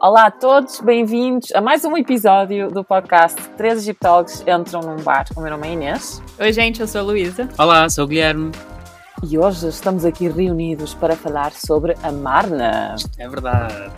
Olá a todos, bem-vindos a mais um episódio do podcast Três Egiptólogos Entram num Bar. O meu nome é Inês. Oi, gente, eu sou a Luísa. Olá, sou o Guilherme. E hoje estamos aqui reunidos para falar sobre a Marna. É verdade.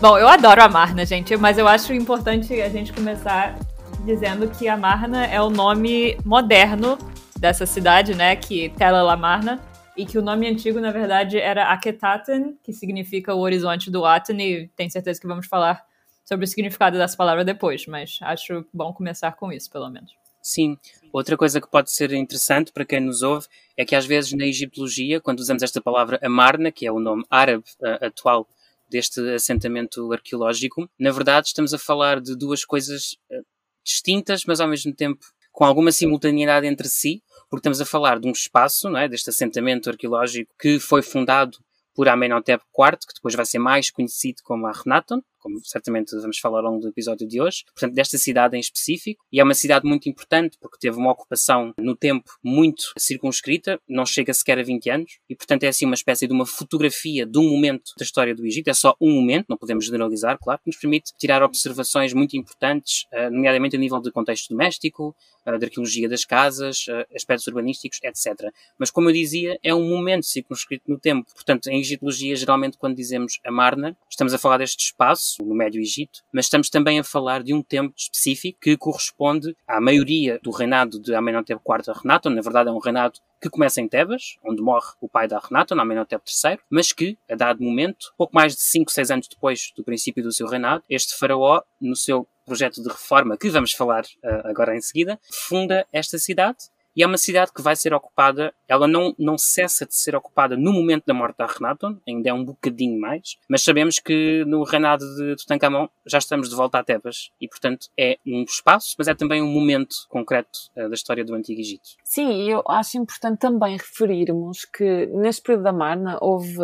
Bom, eu adoro a Marna, gente, mas eu acho importante a gente começar dizendo que a Marna é o nome moderno dessa cidade, né, que Tela La Marna, e que o nome antigo, na verdade, era Akhenaten, que significa o horizonte do Aten, e tenho certeza que vamos falar sobre o significado dessa palavra depois, mas acho bom começar com isso, pelo menos. Sim. Outra coisa que pode ser interessante para quem nos ouve é que às vezes na egiptologia, quando usamos esta palavra Amarna, que é o nome árabe uh, atual deste assentamento arqueológico, na verdade estamos a falar de duas coisas uh, distintas, mas ao mesmo tempo com alguma simultaneidade entre si, porque estamos a falar de um espaço, não é, deste assentamento arqueológico que foi fundado por Amenhotep IV, que depois vai ser mais conhecido como Akhenaton, como certamente vamos falar ao longo do episódio de hoje, portanto, desta cidade em específico, e é uma cidade muito importante porque teve uma ocupação no tempo muito circunscrita, não chega sequer a 20 anos, e portanto é assim uma espécie de uma fotografia de um momento da história do Egito, é só um momento, não podemos generalizar, claro, que nos permite tirar observações muito importantes, eh, nomeadamente a nível de contexto doméstico, eh, de arqueologia das casas, eh, aspectos urbanísticos, etc. Mas como eu dizia, é um momento circunscrito no tempo, portanto, em egiptologia, geralmente quando dizemos a Marna, estamos a falar deste espaço, no Médio Egito, mas estamos também a falar de um tempo específico que corresponde à maioria do reinado de Amenhotep IV Renato. Na verdade, é um reinado que começa em Tebas, onde morre o pai da Renato, Amenhotep III, mas que, a dado momento, pouco mais de 5, 6 anos depois do princípio do seu reinado, este faraó, no seu projeto de reforma, que vamos falar uh, agora em seguida, funda esta cidade e é uma cidade que vai ser ocupada, ela não, não cessa de ser ocupada no momento da morte da Renaton, ainda é um bocadinho mais, mas sabemos que no reinado de Tutankhamon já estamos de volta a Tebas e, portanto, é um espaço, mas é também um momento concreto uh, da história do Antigo Egito. Sim, eu acho importante também referirmos que neste período da Marna houve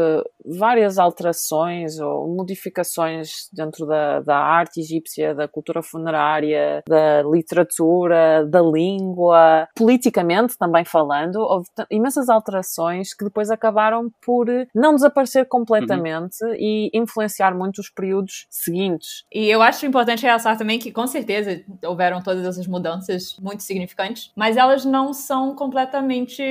várias alterações ou modificações dentro da, da arte egípcia, da cultura funerária, da literatura, da língua, politicamente politicamente também falando, houve imensas alterações que depois acabaram por não desaparecer completamente uhum. e influenciar muito os períodos seguintes. E eu acho importante realçar também que, com certeza, houveram todas essas mudanças muito significantes, mas elas não são completamente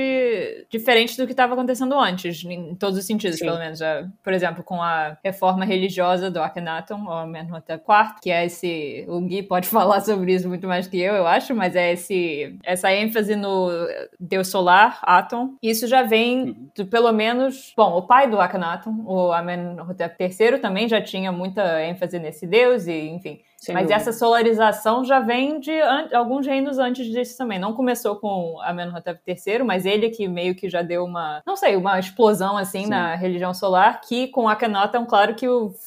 diferentes do que estava acontecendo antes, em todos os sentidos, Sim. pelo menos. Por exemplo, com a reforma religiosa do Akhenaton, ou Amenhotep IV, que é esse... O Gui pode falar sobre isso muito mais que eu, eu acho, mas é esse, essa ênfase no deus solar, Atom. Isso já vem uhum. de pelo menos. Bom, o pai do Akhenaton, o Amenhotep III, também já tinha muita ênfase nesse deus, e enfim. Sem Mas dúvida. essa solarização já vem de alguns reinos antes disso também. Não começou com Amenhotep III, mas ele que meio que já deu uma, não sei, uma explosão assim Sim. na religião solar, que com Akhenaton, claro que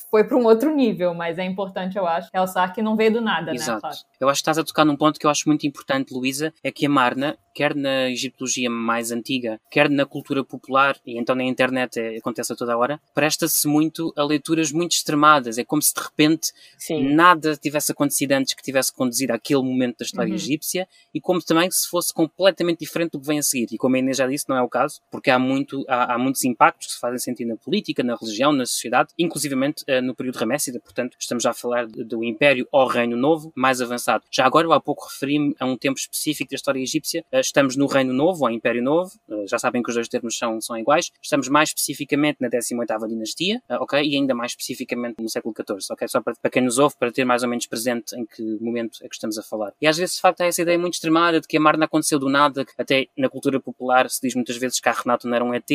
foi para um outro nível, mas é importante, eu acho, realçar que não veio do nada, né, Exato. né? Claro. Eu acho que estás a tocar num ponto que eu acho muito importante, Luísa, é que a Marna, quer na egiptologia mais antiga, quer na cultura popular, e então na internet é, acontece a toda a hora, presta-se muito a leituras muito extremadas. É como se de repente Sim. nada tivesse acontecido antes que tivesse conduzido àquele momento da história uhum. egípcia e como também se fosse completamente diferente do que vem a seguir. E como a Inês já disse, não é o caso, porque há, muito, há, há muitos impactos que se fazem sentir na política, na religião, na sociedade, inclusivamente uh, no período Ramessida. Portanto, estamos já a falar do Império ou Reino Novo mais avançado. Já agora, eu há pouco referi-me a um tempo específico da história egípcia. Uh, estamos no Reino Novo, ou Império Novo. Uh, já sabem que os dois termos são, são iguais. Estamos mais especificamente na 18ª dinastia, ok? E ainda mais especificamente no século XIV, ok? Só para, para quem nos ouve, para ter mais ou menos presente em que momento é que estamos a falar. E às vezes, de facto, há essa ideia muito extremada de que a Marna aconteceu do nada, até na cultura popular se diz muitas vezes que a Renato não era um ET,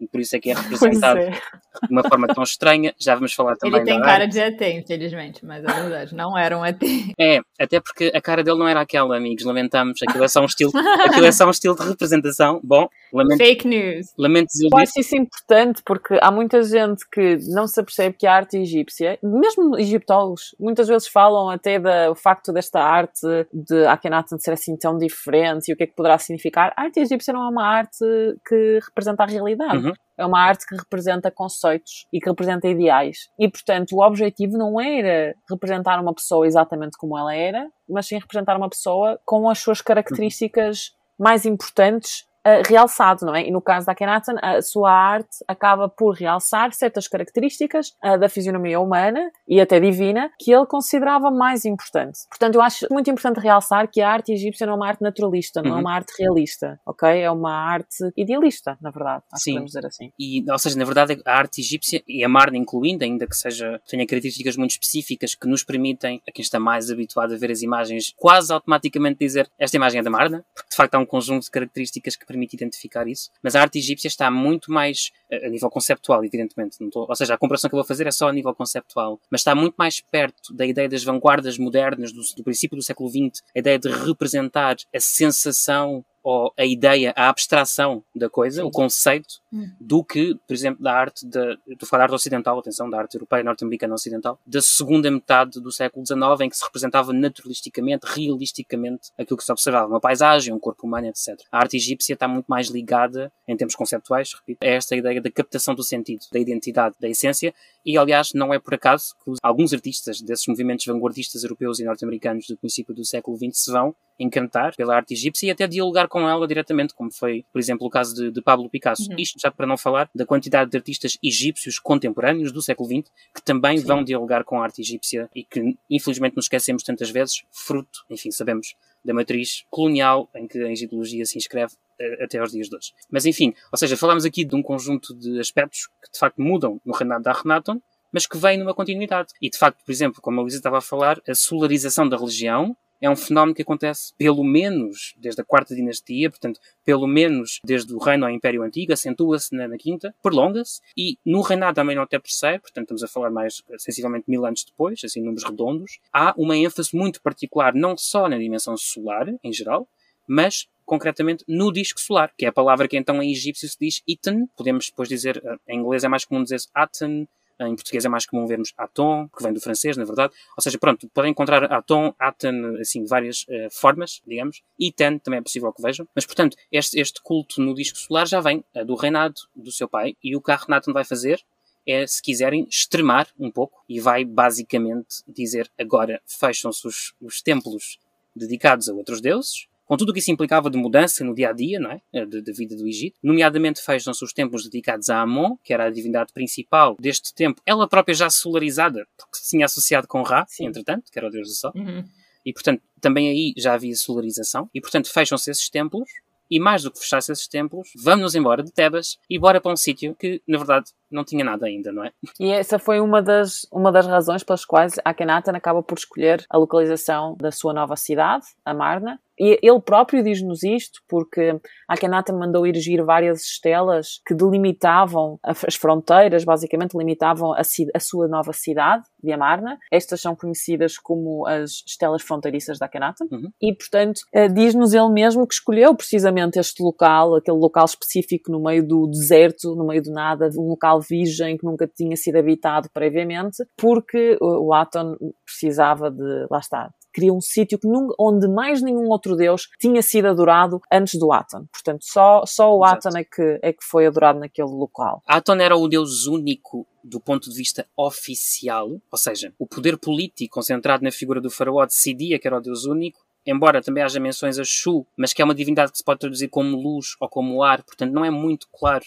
e por isso é que é representado é. de uma forma tão estranha. Já vamos falar também Ele tem cara de ET, infelizmente, mas é verdade, não era um ET. É, até porque a cara dele não era aquela, amigos, lamentamos, aquilo é só um estilo, aquilo é só um estilo de representação. Bom, lamento, Fake news. Lamento dizer Eu acho isso importante porque há muita gente que não se apercebe que a arte egípcia, mesmo egiptólogos, muitas vezes falam até do facto desta arte de Akhenaten ser assim tão diferente e o que é que poderá significar. A arte egípcia não é uma arte que representa a realidade. Uhum. É uma arte que representa conceitos e que representa ideais. E, portanto, o objetivo não era representar uma pessoa exatamente como ela era, mas sim representar uma pessoa com as suas características mais importantes uh, realçado, não é? E no caso da Akhenaten, a sua arte acaba por realçar certas características uh, da fisionomia humana e até divina que ele considerava mais importantes. Portanto, eu acho muito importante realçar que a arte egípcia não é uma arte naturalista, não é uhum. é uma arte realista, ok? É uma arte idealista, na verdade, acho Sim. podemos dizer assim. E, ou seja, na verdade, a arte egípcia, e a Marna incluindo, ainda que seja, tenha características muito específicas que nos permitem, a quem está mais habituado a ver as imagens, quase automaticamente dizer esta imagem é da Marna, porque de facto há um conjunto de características que permite identificar isso. Mas a arte egípcia está muito mais, a nível conceptual, evidentemente, tô, ou seja, a comparação que eu vou fazer é só a nível conceptual, mas está muito mais perto da ideia das vanguardas modernas do, do princípio do século XX, a ideia de representar a sensação ou a ideia, a abstração da coisa, o conceito, hum. do que, por exemplo, da arte, da, estou a falar da arte ocidental, atenção, da arte europeia, norte-americana ocidental, da segunda metade do século XIX, em que se representava naturalisticamente, realisticamente, aquilo que se observava, uma paisagem, um corpo humano, etc. A arte egípcia está muito mais ligada, em termos conceptuais, repito, a esta ideia da captação do sentido, da identidade, da essência, e aliás, não é por acaso que alguns artistas desses movimentos vanguardistas europeus e norte-americanos do princípio do século XX se vão encantar pela arte egípcia e até dialogar com ela diretamente, como foi, por exemplo, o caso de, de Pablo Picasso. Uhum. Isto já para não falar da quantidade de artistas egípcios contemporâneos do século XX que também Sim. vão dialogar com a arte egípcia e que, infelizmente, nos esquecemos tantas vezes, fruto, enfim, sabemos, da matriz colonial em que a egiptologia se inscreve eh, até aos dias de hoje. Mas enfim, ou seja, falamos aqui de um conjunto de aspectos que de facto mudam no reinado da Akhenaton, mas que vêm numa continuidade. E de facto, por exemplo, como a Luísa estava a falar, a solarização da religião é um fenómeno que acontece pelo menos desde a quarta dinastia, portanto, pelo menos desde o reino ao Império Antigo, acentua-se na, na, quinta, prolonga-se, e no reinado da Amenhotep III, portanto, estamos a falar mais sensivelmente mil anos depois, assim, números redondos, há uma ênfase muito particular, não só na dimensão solar, em geral, mas concretamente no disco solar, que é a palavra que então em egípcio se diz Iten, podemos depois dizer, eh, em inglês é mais comum dizer Aten, em português é mais comum vermos atom, que vem do francês, na verdade. Ou seja, pronto, podem encontrar atom, aten, assim, várias uh, formas, digamos. E ten também é possível que vejam. Mas, portanto, este, este culto no disco solar já vem uh, do reinado do seu pai. E o que a Renato vai fazer é, se quiserem, extremar um pouco e vai basicamente dizer agora fecham-se os, os templos dedicados a outros deuses com tudo o que isso implicava de mudança no dia a dia, não é? Eh, de vida do Egito. Nomeadamente, fecham-se os templos dedicados a Amon, que era a divindade principal deste tempo, ela própria já solarizada, porque se tinha associado com Ra, Sim. entretanto, que era o deus do sol. Uhum. E, portanto, também aí já havia solarização. E, portanto, fecham-se esses templos. E mais do que fechar-se esses templos, vamos-nos embora de Tebas e bora para um sítio que, na verdade, não tinha nada ainda, não é? E essa foi uma das, uma das razões pelas quais Akhenaten acaba por escolher a localização da sua nova cidade, Amarna, e ele próprio diz-nos isto porque Akhenaten mandou erigir várias estelas que delimitavam as fronteiras, basicamente limitavam a, a, sua nova cidade de Amarna. Estas são conhecidas como as estelas fronteiriças da Akhenaten. Uhum. E, portanto, eh, diz-nos ele mesmo que escolheu precisamente este local, aquele local específico no meio do deserto, no meio do nada, um local virgem que nunca tinha sido habitado previamente, porque o Aton precisava de, lá está, queria um sítio onde mais nenhum outro deus tinha sido adorado antes do Aton. Portanto, só, só o Aton é que, é que foi adorado naquele local. Aton era o deus único do ponto de vista oficial, ou seja, o poder político concentrado na figura do faraó decidia que era o deus único, embora também haja menções a Shu, mas que é uma divindade que se pode traduzir como luz ou como ar, portanto não é muito claro.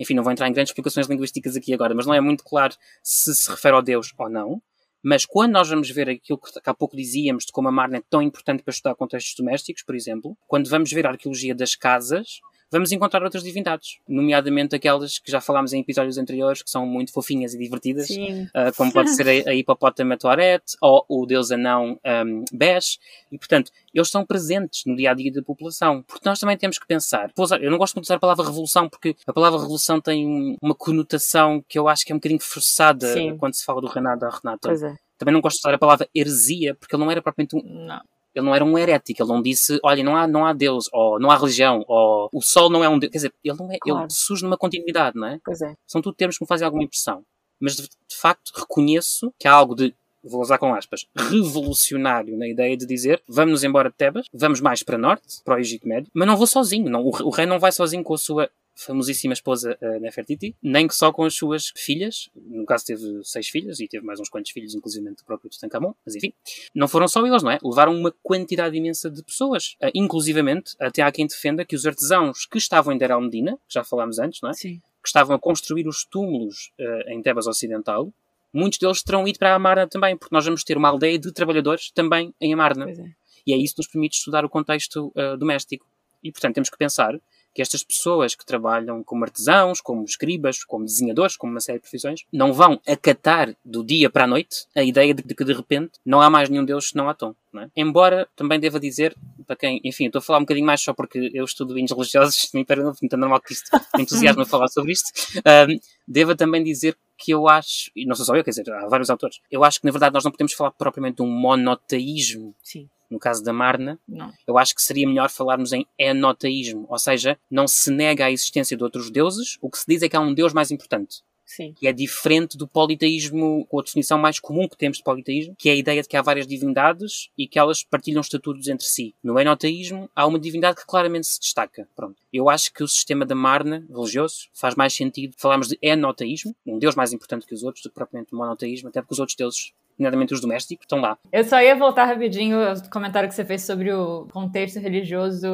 Enfim, não vou entrar em grandes explicações linguísticas aqui agora, mas não é muito claro se se refere ao Deus ou não. Mas quando nós vamos ver aquilo que há pouco dizíamos de como a Marna é tão importante para estudar contextos domésticos, por exemplo, quando vamos ver a arqueologia das casas, vamos encontrar outras divindades, nomeadamente aquelas que já falámos em episódios anteriores, que são muito fofinhas e divertidas, uh, como pode ser a, a hipopótama Toaret ou o deus anão um, Besh, e portanto, eles estão presentes no dia a dia da população. Porque nós também temos que pensar. Eu não gosto muito de usar a palavra revolução, porque a palavra revolução tem uma conotação que eu acho que é um bocadinho forçada Sim. quando se fala do Renato da Renata. Pois é. Também não gosto de usar a palavra heresia, porque ele não era propriamente um. Não ele não era um herético, ele não disse, olha, não há, não há Deus, ou não há religião, ou o Sol não é um Deus. Quer dizer, ele, não é, claro. ele surge numa continuidade, não é? Pois é. São tudo termos que me fazem alguma impressão. Mas de, de facto reconheço que há algo de vou usar com aspas, revolucionário na ideia de dizer vamos nos embora de Tebas, vamos mais para norte, para o Egito Médio, mas não vou sozinho, não, o, o rei não vai sozinho com a sua famosíssima esposa uh, Nefertiti, nem que só com as suas filhas. No caso, teve seis filhas e teve mais uns quantos filhos, inclusive do próprio Tutankhamon. Mas enfim, não foram só eles, não é? Levaram uma quantidade imensa de pessoas. Uh, inclusivamente, até há quem defenda que os artesãos que estavam em Der al-Medina, que já falámos antes, não é? Sim. Que estavam a construir os túmulos uh, em Tebas Ocidental, muitos deles terão ido para a Amarna também, porque nós vamos ter uma aldeia de trabalhadores também em Amarna. É. E é isso que nos permite estudar o contexto uh, doméstico. E, portanto, temos que pensar que estas pessoas que trabalham como artesãos, como escribas, como desenhadores, como uma série de profissões, não vão acatar do dia para a noite a ideia de que de repente não há mais nenhum Deus senão Atom. É? Embora também deva dizer, para quem, enfim, estou a falar um bocadinho mais só porque eu estudo vinhos religiosos, me perguntam, então é normal que isto me entusiasme a falar sobre isto, um, deva também dizer que eu acho, e não sou só eu, quer dizer, há vários autores, eu acho que na verdade nós não podemos falar propriamente de um monoteísmo. Sim no caso da Marna, não. eu acho que seria melhor falarmos em enoteísmo, ou seja, não se nega a existência de outros deuses, o que se diz é que há um deus mais importante. Sim. Que é diferente do politeísmo, ou a definição mais comum que temos de politeísmo, que é a ideia de que há várias divindades e que elas partilham estatutos entre si. No enoteísmo, há uma divindade que claramente se destaca. Pronto. Eu acho que o sistema da Marna, religioso, faz mais sentido falarmos de enoteísmo, um deus mais importante que os outros, do que propriamente monoteísmo, até porque os outros deuses nomeadamente os domésticos, estão lá. Eu só ia voltar rapidinho ao comentário que você fez sobre o contexto religioso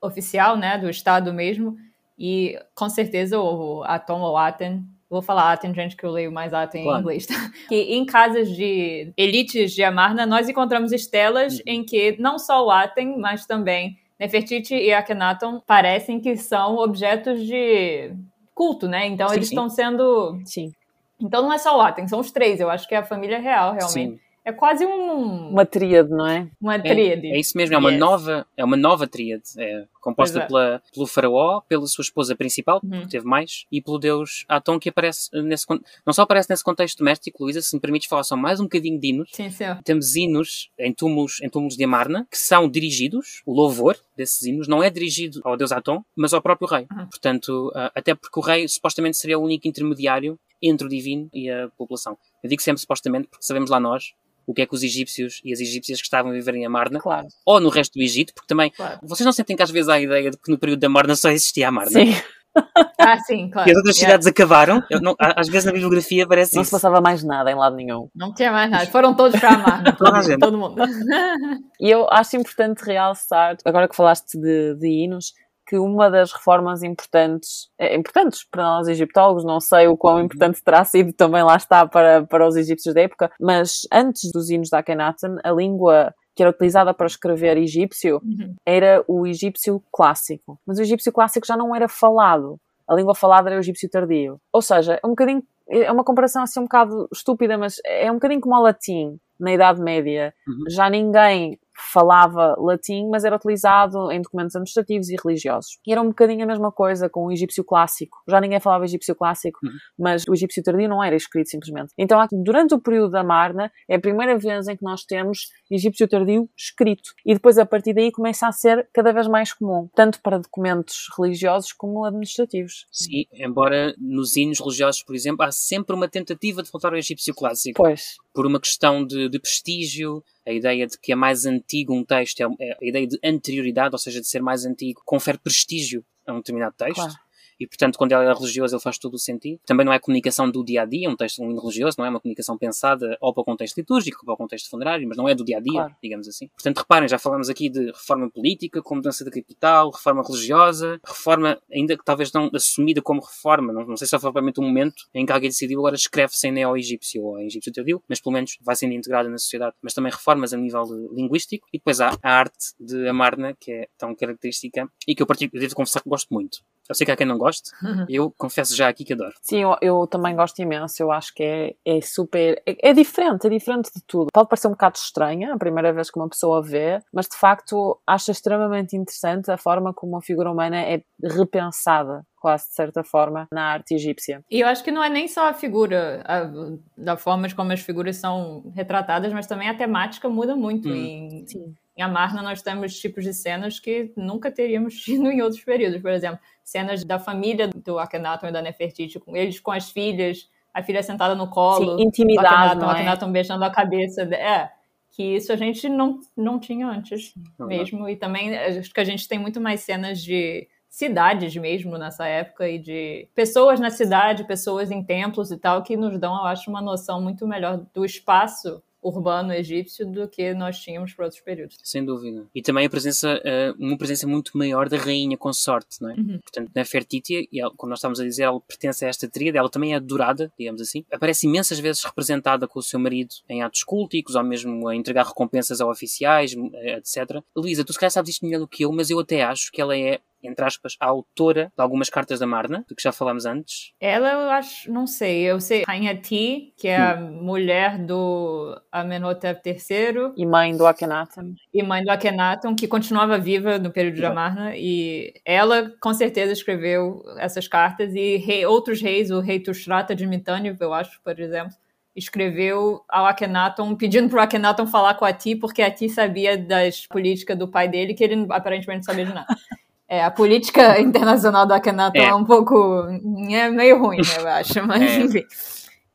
oficial, né, do Estado mesmo, e com certeza o Atom ou Aten Vou falar Aten, gente, que eu leio mais Aten claro. em inglês. Tá? Que em casas de elites de Amarna, nós encontramos estelas uhum. em que não só o Aten, mas também Nefertiti e Akhenaton parecem que são objetos de culto, né? Então sim, eles estão sendo sim. Então não é só o Aten, são os três. Eu acho que é a família real, realmente. Sim. É quase um. Uma tríade, não é? Uma tríade. É, é isso mesmo, é uma yes. nova, é uma nova tríade. É composta é. pela, pelo faraó, pela sua esposa principal, uhum. que teve mais, e pelo deus Atom, que aparece nesse não só aparece nesse contexto doméstico, Luísa, se me permites falar só mais um bocadinho de hinos. Sim, sim. Temos hinos em túmulos, em túmulos de Amarna, que são dirigidos, o louvor desses hinos não é dirigido ao deus Atom, mas ao próprio rei. Uhum. Portanto, até porque o rei supostamente seria o único intermediário entre o divino e a população. Eu digo sempre supostamente porque sabemos lá nós o que é que os egípcios e as egípcias que estavam a viver em Amarna, claro. ou no resto do Egito, porque também claro. vocês não sentem que às vezes há a ideia de que no período da Amarna só existia Amarna? Sim. ah, sim, claro. E as outras cidades yeah. acabaram. Não, às vezes na bibliografia parece Não isso. se passava mais nada em lado nenhum. Não tinha mais nada. Foram todos para Amarna. todo, todo mundo. e eu acho importante realçar, agora que falaste de, de hinos, que uma das reformas importantes, é, importantes para nós egiptólogos, não sei o quão importante terá sido também lá está para, para os egípcios da época, mas antes dos hinos da Akhenaten, a língua que era utilizada para escrever egípcio uhum. era o egípcio clássico. Mas o egípcio clássico já não era falado. A língua falada era o egípcio tardio. Ou seja, é um bocadinho, é uma comparação assim um bocado estúpida, mas é um bocadinho como o latim na Idade Média. Uhum. Já ninguém falava latim, mas era utilizado em documentos administrativos e religiosos. E era um bocadinho a mesma coisa com o egípcio clássico. Já ninguém falava egípcio clássico, uhum. mas o egípcio tardio não era escrito simplesmente. Então, durante o período da Marna, é a primeira vez em que nós temos egípcio tardio escrito. E depois, a partir daí, começa a ser cada vez mais comum, tanto para documentos religiosos como administrativos. Sim, embora nos hinos religiosos, por exemplo, há sempre uma tentativa de voltar ao egípcio clássico. Pois. Por uma questão de, de prestígio, a ideia de que é mais antigo um texto, é, é a ideia de anterioridade, ou seja, de ser mais antigo, confere prestígio a um determinado texto. Claro e portanto quando ele é religioso ele faz todo o sentido. Também não é comunicação do dia a dia, um texto um hino religioso não é uma comunicação pensada ou para o contexto litúrgico ou para o contexto funerário, mas não é do dia a dia, claro. digamos assim. Portanto, reparem, já falamos aqui de reforma política, com mudança da capital, reforma religiosa, reforma ainda que talvez não assumida como reforma, não, não sei se foi propriamente um momento em que alguém decidiu agora escreve-se em neo-egípcio ou em egípcio tardio, mas pelo menos vai sendo integrada na sociedade. Mas também reformas a nível linguístico e depois há a arte de Amarna, que é tão característica e que eu, eu devo confessar que gosto muito. Eu sei que há quem não goste, uhum. eu confesso já aqui que adoro. Sim, eu, eu também gosto imenso, eu acho que é, é super. É, é, diferente, é diferente de tudo. Pode parecer um bocado estranha a primeira vez que uma pessoa vê, mas de facto acho extremamente interessante a forma como a figura humana é repensada quase de certa forma, na arte egípcia. E eu acho que não é nem só a figura, a, da forma como as figuras são retratadas, mas também a temática muda muito. Hum. Em, Sim. Em Amarna nós temos tipos de cenas que nunca teríamos tido em outros períodos. Por exemplo, cenas da família do Akhenaton e da Nefertiti, com eles com as filhas, a filha sentada no colo, Sim, intimidade, o Akhenaton, é? beijando a cabeça. É, que isso a gente não, não tinha antes mesmo. E também acho que a gente tem muito mais cenas de cidades mesmo nessa época e de pessoas na cidade, pessoas em templos e tal, que nos dão, eu acho, uma noção muito melhor do espaço urbano egípcio do que nós tínhamos para outros períodos. Sem dúvida. E também a presença, uh, uma presença muito maior da rainha consorte, não é? Uhum. Portanto, na Fertitia, e ela, como nós estávamos a dizer, ela pertence a esta tríade, ela também é adorada, digamos assim. Aparece imensas vezes representada com o seu marido em atos culticos, ou mesmo a entregar recompensas a oficiais, eh, etc. Luísa, tu se calhar sabes isto melhor do que eu, mas eu até acho que ela é entre aspas, a autora de algumas cartas da Marna, do que já falámos antes? Ela, eu acho, não sei, eu sei Rainha Ti, que é a hum. mulher do Amenhotep III. E mãe do Akhenaten. E mãe do Akhenaten, que continuava viva no período Exato. da Marna, e ela, com certeza, escreveu essas cartas, e rei, outros reis, o rei Tushratta de Mitanni, eu acho, por exemplo, escreveu ao Akhenaton pedindo para o Akhenaton falar com a Ti, porque a Ti sabia das políticas do pai dele, que ele aparentemente não sabia de nada. É, a política internacional do Akhenaton é. é. um pouco. é meio ruim, né, eu acho, mas é. enfim.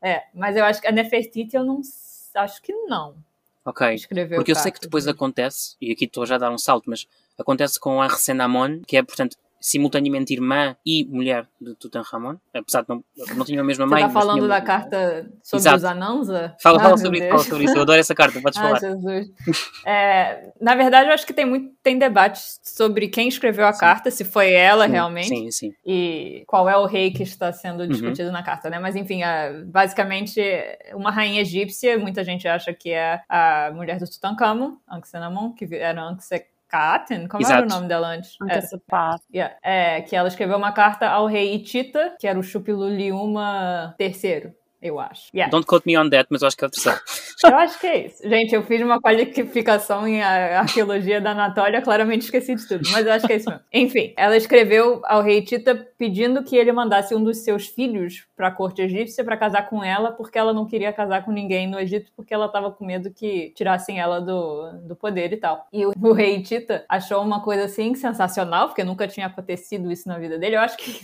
É, mas eu acho que a Nefertiti eu não. acho que não. Ok. Escreveu Porque eu sei que depois acontece, e aqui estou já a dar um salto, mas acontece com a Resenamon, que é, portanto, simultaneamente irmã e mulher de Tutankhamon, apesar de não, não tinha a mesma Você mãe. Você está falando da carta sobre Exato. os Ananza? Fala, ah, fala, sobre isso, fala sobre isso, eu adoro essa carta, podes ah, falar. Jesus. É, na verdade, eu acho que tem muito tem debate sobre quem escreveu a sim. carta, se foi ela sim, realmente, sim, sim. e qual é o rei que está sendo uhum. discutido uhum. na carta, né? Mas enfim, é, basicamente, uma rainha egípcia, muita gente acha que é a mulher do Tutankhamon, Ankhesenamon, que era Ankse Katen? Como Exato. era o nome dela antes? Antecipada. Yeah. É, que ela escreveu uma carta ao rei Itita, que era o Chupiluliuma III eu acho. Yeah. Don't quote me on that, mas eu acho que é o terceiro. eu acho que é isso. Gente, eu fiz uma qualificação em arqueologia da Anatólia, claramente esqueci de tudo, mas eu acho que é isso mesmo. Enfim, ela escreveu ao rei Tita pedindo que ele mandasse um dos seus filhos para a corte egípcia para casar com ela, porque ela não queria casar com ninguém no Egito, porque ela estava com medo que tirassem ela do, do poder e tal. E o, o rei Tita achou uma coisa assim sensacional, porque nunca tinha acontecido isso na vida dele. Eu acho que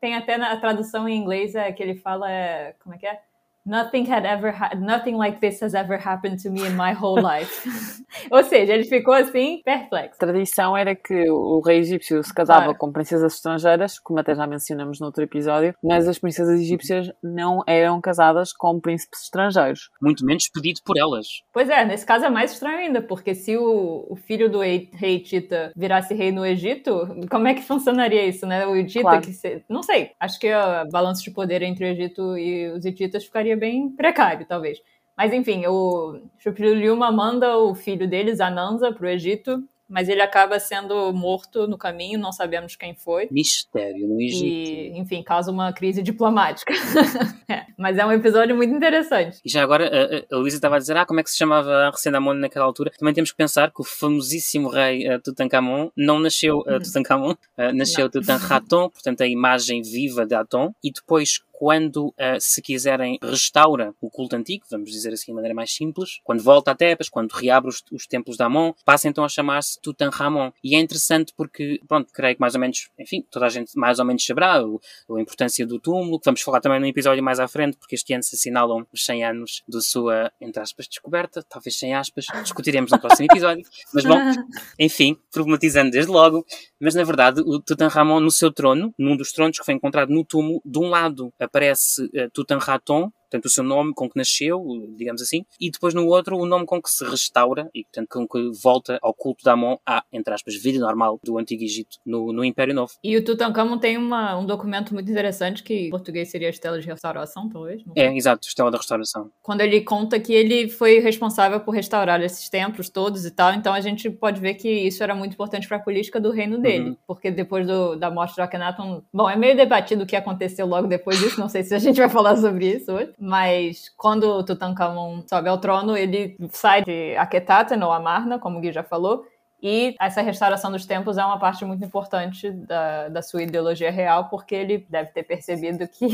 tem até na tradução em inglês é, que ele fala, é, como é que é? Nothing had ever nothing like this has ever happened to me in my whole life. Ou seja, ele ficou assim perplexo. A tradição era que o rei egípcio se casava claro. com princesas estrangeiras, como até já mencionamos no outro episódio, mas as princesas egípcias não eram casadas com príncipes estrangeiros. Muito menos pedido por elas. Pois é, nesse caso é mais estranho ainda, porque se o, o filho do rei, rei Tita virasse rei no Egito, como é que funcionaria isso, né? O Tita claro. que se, não sei, acho que o balanço de poder entre o Egito e os hititas ficaria bem precário, talvez. Mas enfim, o Shupiluma manda o filho deles, Ananza, para o Egito mas ele acaba sendo morto no caminho, não sabemos quem foi. Mistério no Egito. E, enfim, causa uma crise diplomática. é, mas é um episódio muito interessante. E já agora, a, a Luísa estava a dizer, ah, como é que se chamava Resenamon naquela altura? Também temos que pensar que o famosíssimo rei uh, Tutankhamon não nasceu uh, Tutankhamon, uh, nasceu Tutankhaton, portanto a imagem viva de Aton, e depois quando, uh, se quiserem, restaura o culto antigo, vamos dizer assim de maneira mais simples, quando volta a Tebas, quando reabre os, os templos de Amon, passa então a chamar-se Tutankhamon. E é interessante porque, pronto, creio que mais ou menos, enfim, toda a gente mais ou menos saberá o, a importância do túmulo, que vamos falar também num episódio mais à frente, porque este ano se assinalam os 100 anos da sua, entre aspas, descoberta, talvez 100 aspas, discutiremos no próximo episódio. Mas bom, enfim, problematizando desde logo, mas na verdade o Tutankhamon no seu trono, num dos tronos que foi encontrado no túmulo, de um lado aparece uh, Tutankhaton, portanto, o seu nome com que nasceu, digamos assim, e depois no outro o nome com que se restaura e, portanto, com que volta ao culto da Amon, à, entre aspas, vida normal do Antigo Egito no, no Império Novo. E o Tutankhamon tem uma, um documento muito interessante que em português seria a Estela de Restauração, talvez? É, exato, Estela da Restauração. Quando ele conta que ele foi responsável por restaurar esses templos todos e tal, então a gente pode ver que isso era muito importante para a política do reino dele, uhum. porque depois do, da morte de Akhenaton, bom, é meio debatido o que aconteceu logo depois disso, não sei se a gente vai falar sobre isso hoje, mas quando Tutankhamon sobe ao trono, ele sai de Akhetaten ou Amarna, como o Gui já falou, e essa restauração dos templos é uma parte muito importante da, da sua ideologia real, porque ele deve ter percebido que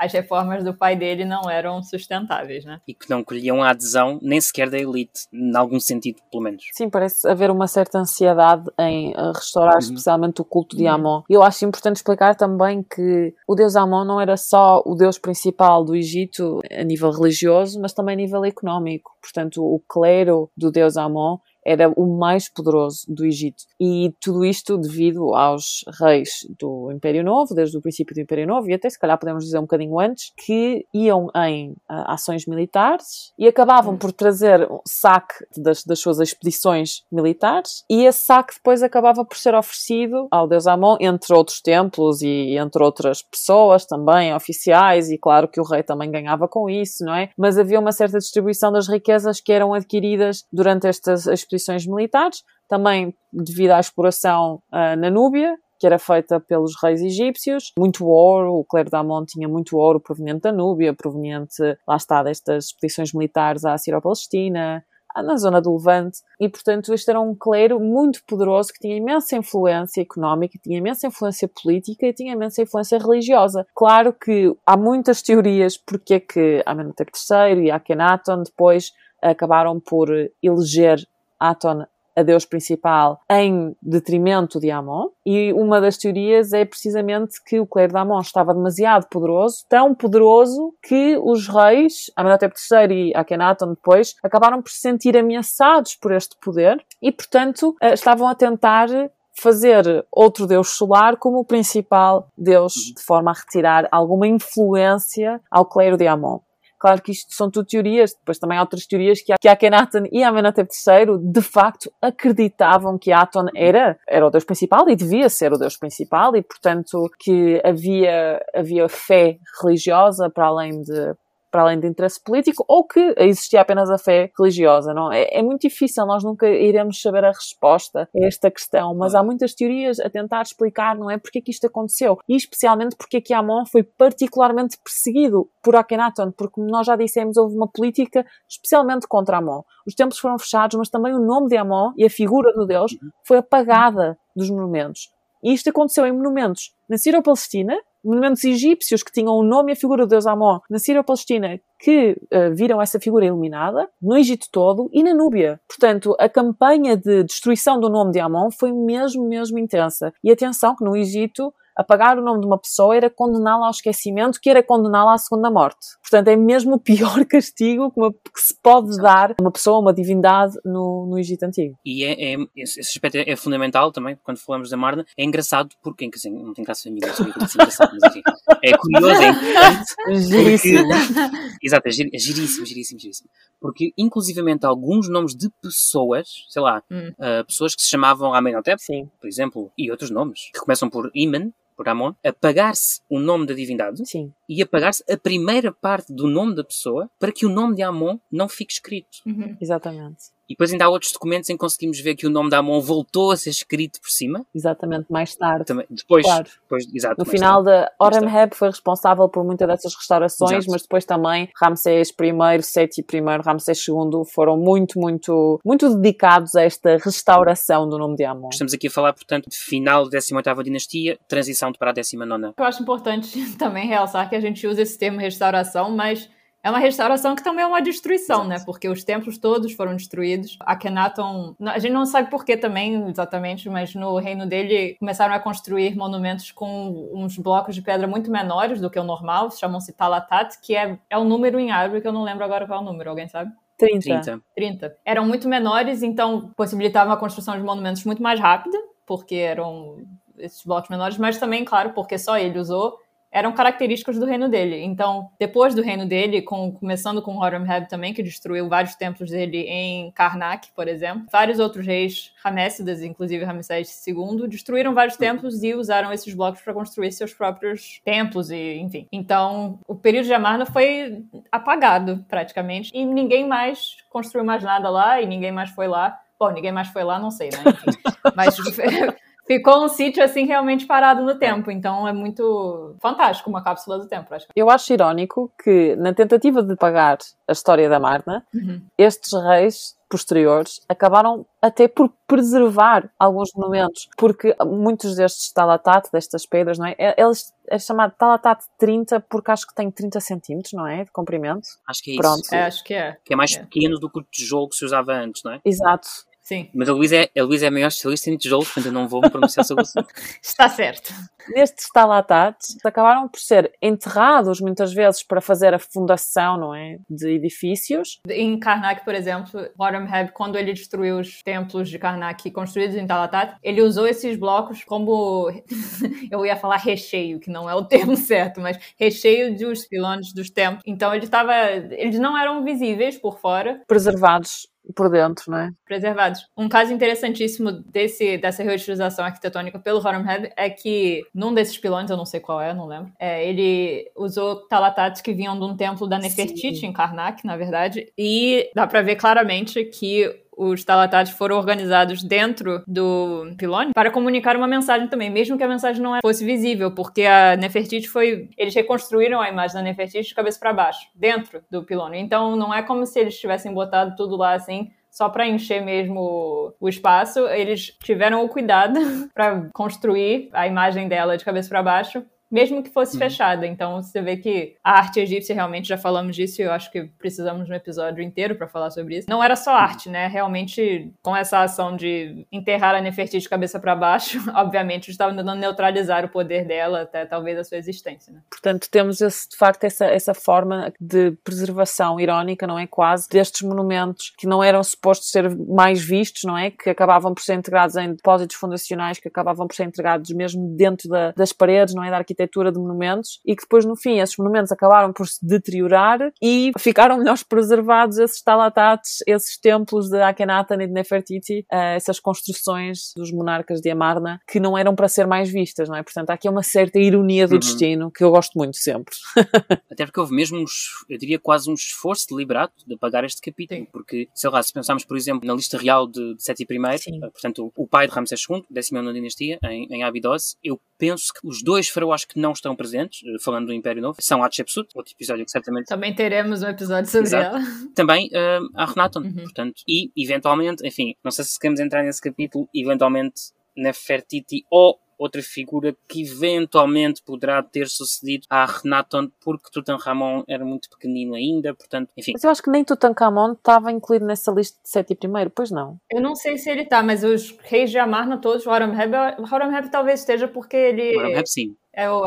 as reformas do pai dele não eram sustentáveis, né? E que não colhiam a adesão nem sequer da elite, em algum sentido, pelo menos. Sim, parece haver uma certa ansiedade em eh, restaurar uhum. especialmente o culto de uhum. Amon. E eu acho importante explicar também que o deus Amon não era só o deus principal do Egito a nível religioso, mas também a nível económico. Portanto, o clero do deus Amon era o mais poderoso do Egito. E tudo isto devido aos reis do Império Novo, desde o princípio do Império Novo, e até se calhar podemos dizer um bocadinho antes, que iam em uh, ações militares e acabavam por trazer um saque das, das suas expedições militares, e esse saque depois acabava por ser oferecido ao deus Amon, entre outros templos e entre outras pessoas também, oficiais, e claro que o rei também ganhava com isso, não é? Mas havia uma certa distribuição das riquezas que eram adquiridas durante estas expedições militares, também devido à exploração uh, na Núbia, que era feita pelos reis egípcios, muito ouro, o clero da Amon tinha muito ouro proveniente da Núbia, proveniente, lá está, destas expedições militares à Sírio-Palestina, na zona do Levante, e portanto este era um clero muito poderoso que tinha imensa influência económica, tinha imensa influência política e tinha imensa influência religiosa. Claro que há muitas teorias porque é que Amenhotep III e Akhenaton depois acabaram por eleger Aton a deus principal em detrimento de Amon, e uma das teorias é precisamente que o clero de Amon estava demasiado poderoso, tão poderoso que os reis, Amenhotep III e Akhenaton depois, acabaram por se sentir ameaçados por este poder e, portanto, eh, estavam a tentar fazer outro deus solar como o principal deus, de forma a retirar alguma influência ao clero de Amon. Claro que isto são tudo teorias, depois também há outras teorias que, que Akhenaten e Amenhotep III de facto acreditavam que Aton era, era o deus principal e devia ser o deus principal e portanto que havia, havia fé religiosa para além de para além de interesse político, ou que existia apenas a fé religiosa. Não? É, é muito difícil, nós nunca iremos saber a resposta a esta questão, mas há muitas teorias a tentar explicar, não é, porque é que isto aconteceu, e especialmente porque é que Amon foi particularmente perseguido por Akhenaton, porque como nós já dissemos, houve uma política especialmente contra Amon. Os templos foram fechados, mas também o nome de Amon e a figura do Deus uhum. foi apagada dos monumentos. E isto aconteceu em monumentos na Sírio-Palestina, monumentos egípcios que tinham o nome e a figura do deus Amon na Síria-Palestina que uh, viram essa figura iluminada, no Egito todo e na Núbia. Portanto, a campanha de destruição do nome de Amon foi mesmo, mesmo intensa. E atenção que no Egito apagar o nome de uma pessoa era condená-la ao esquecimento, que era condená-la à segunda morte. Portanto, é mesmo o pior castigo que, uma, que se pode dar a uma pessoa, uma divindade no, no Egito Antigo. E é, é, esse aspecto é fundamental também, quando falamos da Marna. É engraçado porque, dizer, não tem graça nenhuma, engraçado, mas enfim, é curioso, é importante. Giríssimo. exato, é, gir, é giríssimo, giríssimo, giríssimo. Porque, inclusivamente, alguns nomes de pessoas, sei lá, hum. uh, pessoas que se chamavam Amenhotep, Sim. por exemplo, e outros nomes, que começam por Imen, por Amon, apagar-se o nome da divindade Sim. e apagar-se a primeira parte do nome da pessoa para que o nome de Amon não fique escrito. Uhum. Exatamente. E depois ainda há outros documentos em que conseguimos ver que o nome da Amon voltou a ser escrito por cima. Exatamente, mais tarde. Também, depois, claro. depois exato, no final tarde. da Horemheb foi responsável por muitas dessas restaurações, exato. mas depois também Ramsés I, Seti I, Ramsés II foram muito, muito, muito dedicados a esta restauração do nome de Amon. Estamos aqui a falar, portanto, de final da 18ª dinastia, transição para a 19ª. Eu acho importante também realçar que a gente usa esse termo restauração, mas é uma restauração que também é uma destruição, né? Porque os templos todos foram destruídos. Akhenaton, a gente não sabe por que também exatamente, mas no reino dele começaram a construir monumentos com uns blocos de pedra muito menores do que o normal, chamam-se Talatat, que é, é um número em árabe que eu não lembro agora qual é o número, alguém sabe? 30. 30. 30. Eram muito menores, então possibilitavam a construção de monumentos muito mais rápida, porque eram esses blocos menores, mas também, claro, porque só ele usou eram características do reino dele. Então, depois do reino dele, com, começando com Horemheb também, que destruiu vários templos dele em Karnak, por exemplo, vários outros reis Ramessidas, inclusive Ramsés II, destruíram vários templos e usaram esses blocos para construir seus próprios templos e, enfim. Então, o período de Amarna foi apagado praticamente e ninguém mais construiu mais nada lá e ninguém mais foi lá. Bom, ninguém mais foi lá, não sei, né? Enfim. Mas ficou um sítio assim realmente parado no tempo. Então é muito fantástico uma cápsula do tempo. Acho. Eu acho irónico que na tentativa de pagar a história da Marna, uhum. estes reis posteriores acabaram até por preservar alguns monumentos, porque muitos destes talatat, destas pedras, não é? é eles é chamado talatat 30 porque acho que tem 30 centímetros, não é? De comprimento. Acho que é Pronto. isso. É, acho que é. Que é mais é. pequeno do que o tijolo que se usava antes, não é? Exato. Sim. Mas a Luísa é, a Luísa é a maior especialista em tijolos, portanto eu não vou me pronunciar sobre o assunto. Está certo. Nestes estalatates acabaram por ser enterrados muitas vezes para fazer a fundação, não é? De edifícios. Em Karnak, por exemplo, Horemheb, quando ele destruiu os templos de Karnak construídos em Talatat, ele usou esses blocos como. eu ia falar recheio, que não é o termo certo, mas recheio dos pilões dos templos. Então ele estava. Eles não eram visíveis por fora. Preservados por dentro, não é? Preservados. Um caso interessantíssimo desse, dessa reutilização arquitetônica pelo Horemheb é que num desses pilões, eu não sei qual é, não lembro, é, ele usou talatates que vinham de um templo da Nefertiti Sim. em Karnak, na verdade, e dá para ver claramente que os talatates foram organizados dentro do pilone para comunicar uma mensagem também, mesmo que a mensagem não fosse visível, porque a Nefertiti foi. Eles reconstruíram a imagem da Nefertiti de cabeça para baixo, dentro do pilone. Então não é como se eles tivessem botado tudo lá assim só para encher mesmo o espaço, eles tiveram o cuidado para construir a imagem dela de cabeça para baixo mesmo que fosse uhum. fechada. Então você vê que a arte egípcia, realmente, já falamos disso e eu acho que precisamos de um episódio inteiro para falar sobre isso. Não era só arte, né? Realmente, com essa ação de enterrar a Nefertiti de cabeça para baixo, obviamente, estava tentando neutralizar o poder dela, até talvez a sua existência. Né? Portanto, temos esse, de facto essa, essa forma de preservação irónica, não é? Quase destes monumentos que não eram supostos ser mais vistos, não é? Que acabavam por ser integrados em depósitos fundacionais, que acabavam por ser integrados mesmo dentro da, das paredes, não é? Da arquitetura arquitetura de monumentos e que depois, no fim, esses monumentos acabaram por se deteriorar e ficaram melhores preservados esses talatates, esses templos de Akhenaten e de Nefertiti, uh, essas construções dos monarcas de Amarna que não eram para ser mais vistas, não é? Portanto, há aqui uma certa ironia do uhum. destino que eu gosto muito sempre. Até porque houve mesmo, uns, eu diria, quase um esforço deliberado de apagar este capítulo, Sim. porque, sei lá, se pensarmos, por exemplo, na lista real de, de Seti I, uh, portanto, o pai de Ramsés II, 19 dinastia, em, em Abidos, eu penso que os dois faraós que não estão presentes, eh, falando do Império Novo, são Hatshepsut, outro episódio que certamente... Também teremos um episódio sobre Exato. ela. Também uh, a Renaton, uhum. portanto, e eventualmente, enfim, não sei se queremos entrar nesse capítulo, eventualmente Nefertiti ou outra figura que eventualmente poderá ter sucedido a Renaton, porque Tutankhamon era muito pequenino ainda, portanto, enfim. Mas eu acho que nem Tutankhamon estava incluído nessa lista de sete primeiro, pois não? Eu não sei se ele está, mas os reis de Amarna todos, Horemheb, Horemheb talvez esteja porque ele... Horemheb sim é o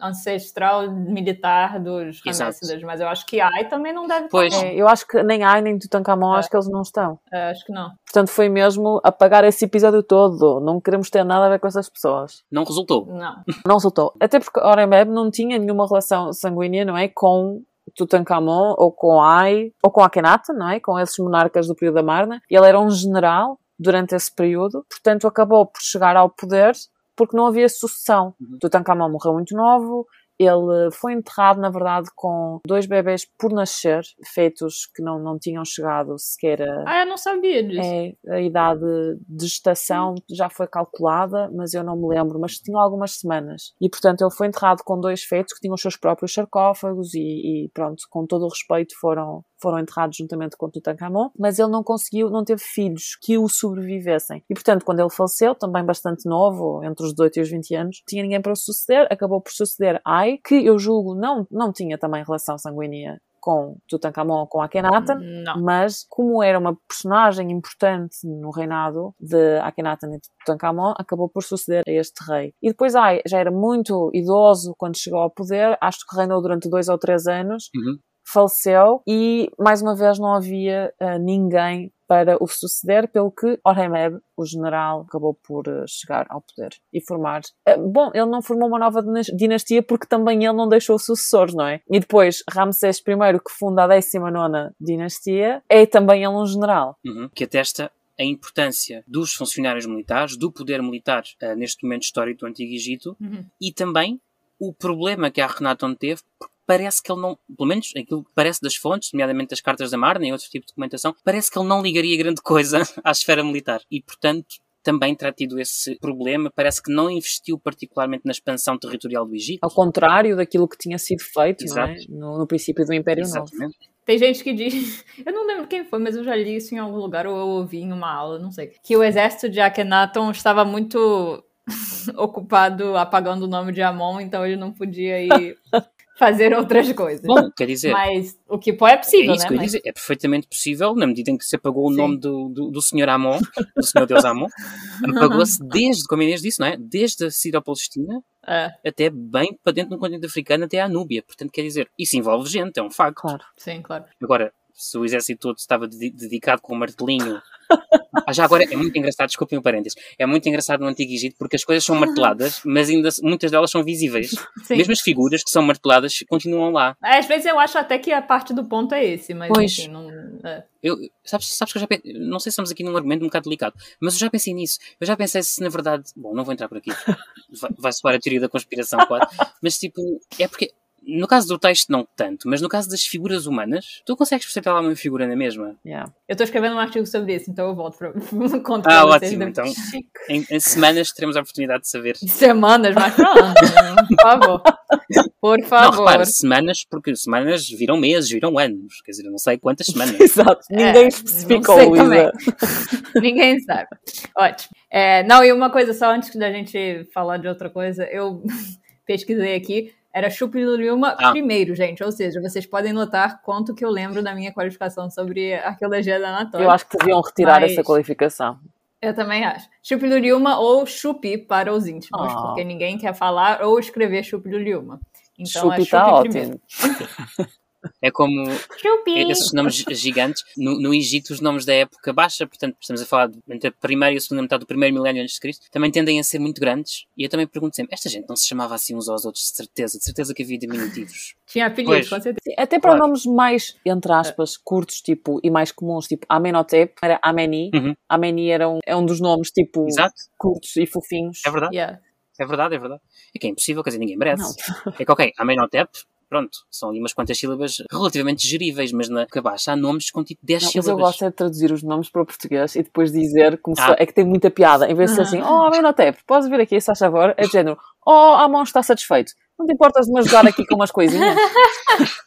ancestral militar dos Ramessidas, mas eu acho que Ai também não deve pois. É, eu acho que nem Ai nem Tutankhamon, é. acho que eles não estão. É, acho que não. Portanto, foi mesmo apagar esse episódio todo. Não queremos ter nada a ver com essas pessoas. Não resultou. Não. Não resultou. Até porque Oremeb não tinha nenhuma relação sanguínea, não é? Com Tutankhamon, ou com Ai, ou com Akhenaten, não é? Com esses monarcas do período da Marna. Ele era um general durante esse período, portanto acabou por chegar ao poder porque não havia sucessão. Uhum. Tutankhamon morreu muito novo, ele foi enterrado, na verdade, com dois bebês por nascer, feitos que não, não tinham chegado sequer a. Ah, eu não sabia disso. É, a idade de gestação já foi calculada, mas eu não me lembro, mas tinham algumas semanas. E, portanto, ele foi enterrado com dois feitos que tinham os seus próprios sarcófagos e, e pronto, com todo o respeito, foram, foram enterrados juntamente com Tutankhamon, mas ele não conseguiu, não teve filhos que o sobrevivessem. E, portanto, quando ele faleceu, também bastante novo, entre os 18 e os 20 anos, tinha ninguém para o suceder, acabou por suceder Ai, que eu julgo não, não tinha também relação sanguínea com Tutankhamon, com Akhenaten, não. mas como era uma personagem importante no reinado de Akhenaten e de Tutankhamon, acabou por suceder a este rei. E depois Ai já era muito idoso quando chegou ao poder, acho que reinou durante dois ou três anos, uhum faleceu e mais uma vez não havia uh, ninguém para o suceder, pelo que Horemheb, o general, acabou por uh, chegar ao poder e formar. Uh, bom, ele não formou uma nova dinastia porque também ele não deixou sucessores, não é? E depois Ramsés I, que funda a 19 dinastia, é também ele um general. Uhum. Que atesta a importância dos funcionários militares, do poder militar uh, neste momento histórico do Antigo Egito uhum. e também o problema que a Renaton teve, parece que ele não, pelo menos aquilo que parece das fontes, nomeadamente das cartas da Marne e outro tipo de documentação, parece que ele não ligaria grande coisa à esfera militar. E, portanto, também terá tido esse problema. Parece que não investiu particularmente na expansão territorial do Egito. Ao contrário daquilo que tinha sido feito é? no, no, princípio do Império Exatamente. Novo. Tem gente que diz, eu não lembro quem foi, mas eu já li isso em algum lugar ou eu ouvi em uma aula, não sei, que o exército de Akhenaton estava muito ocupado apagando o nome de Amon, então ele não podia ir fazer outras coisas. Bom, quer dizer. Mas o que pô é possível, é isso né? que eu Mas- dizer, é perfeitamente possível, na medida em que se apagou o Sim. nome do, do, do senhor Amon, do senhor Deus Amon, apagou-se desde, como a Inês disse, não é? Desde a Sírio-Palestina É, até bem para dentro do continente africano, até a Núbia. Portanto, quer dizer, isso envolve gente, é um facto. Claro. sim, claro. Agora, se o exército todo estava dedi- dedicado com um martelinho. Ah, já agora é muito engraçado, desculpem o parênteses, é muito engraçado no Antigo Egito porque as coisas são marteladas, mas ainda muitas delas são visíveis. Sim. Mesmo as figuras que são marteladas continuam lá. Às vezes eu acho até que a parte do ponto é esse, mas Pois. enfim, não. é. Eu, sabes, sabes que eu já pensei, não sei se estamos aqui num argumento um bocado delicado, mas eu já pensei nisso. Eu já pensei se na verdade, bom, não vou entrar por aqui, vai, vai soar a teoria da conspiração, claro, mas tipo, é porque no caso do texto não tanto, mas no caso das figuras humanas, tu consegues perceber lá uma figura na mesma? Yeah. Eu tô escrevendo um artigo sobre isso, então eu volto pra conto Ah, vocês ótimo, então em, em semanas teremos a oportunidade de saber. Semanas, mas anos, né? por favor. Por Não, favor. repara, semanas, porque semanas viram meses, viram anos, quer dizer, eu não sei quantas semanas. Exato. Ninguém É, especificou, não Luísa. também. Ninguém sabe. Ótimo. É, não, e uma coisa só antes da gente falar de outra coisa, eu pesquisei aqui. Era Chupiluriuma Ah. primeiro, gente. Ou seja, vocês podem notar quanto que eu lembro da minha qualificação sobre arqueologia da Anatólia. Eu acho que deviam retirar Mas- essa qualificação. Eu também acho. Chupiluriuma ou chupi para os íntimos, Ah. porque ninguém quer falar ou escrever Chupiluriuma. Então Chupi é está chupi primeiro. ótimo. É como esses nomes gigantes. No, no Egito, os nomes da época baixa, portanto, estamos a falar de- entre a primeira e a segunda metade do primeiro milénio antes de Cristo, também tendem a ser muito grandes. E eu também pergunto sempre: esta gente não se chamava assim uns aos outros, de certeza, de certeza que havia diminutivos. Tinha apelido, Pois. com certeza. Até para Claro. nomes mais, entre aspas, curtos tipo, e mais comuns, tipo Amenhotep, era Ameni. Uhum. Ameni era um, é um dos nomes tipo Exato, curtos e fofinhos. é verdade, Yeah. é verdade, é verdade. E que é impossível, quer dizer, ninguém merece. Não. É que, ok, Amenhotep, pronto, são ali umas quantas sílabas relativamente geríveis, mas na época baixa há nomes com tipo 10 Não, mas eu sílabas. gosto é de traduzir os nomes para o português e depois dizer como se Ah. é que tem muita piada. Em vez de ser assim, oh, Amenhotep, podes vir aqui, se faz favor? É de género, oh, Amon está satisfeito. Não te importas de me ajudar aqui com umas coisinhas?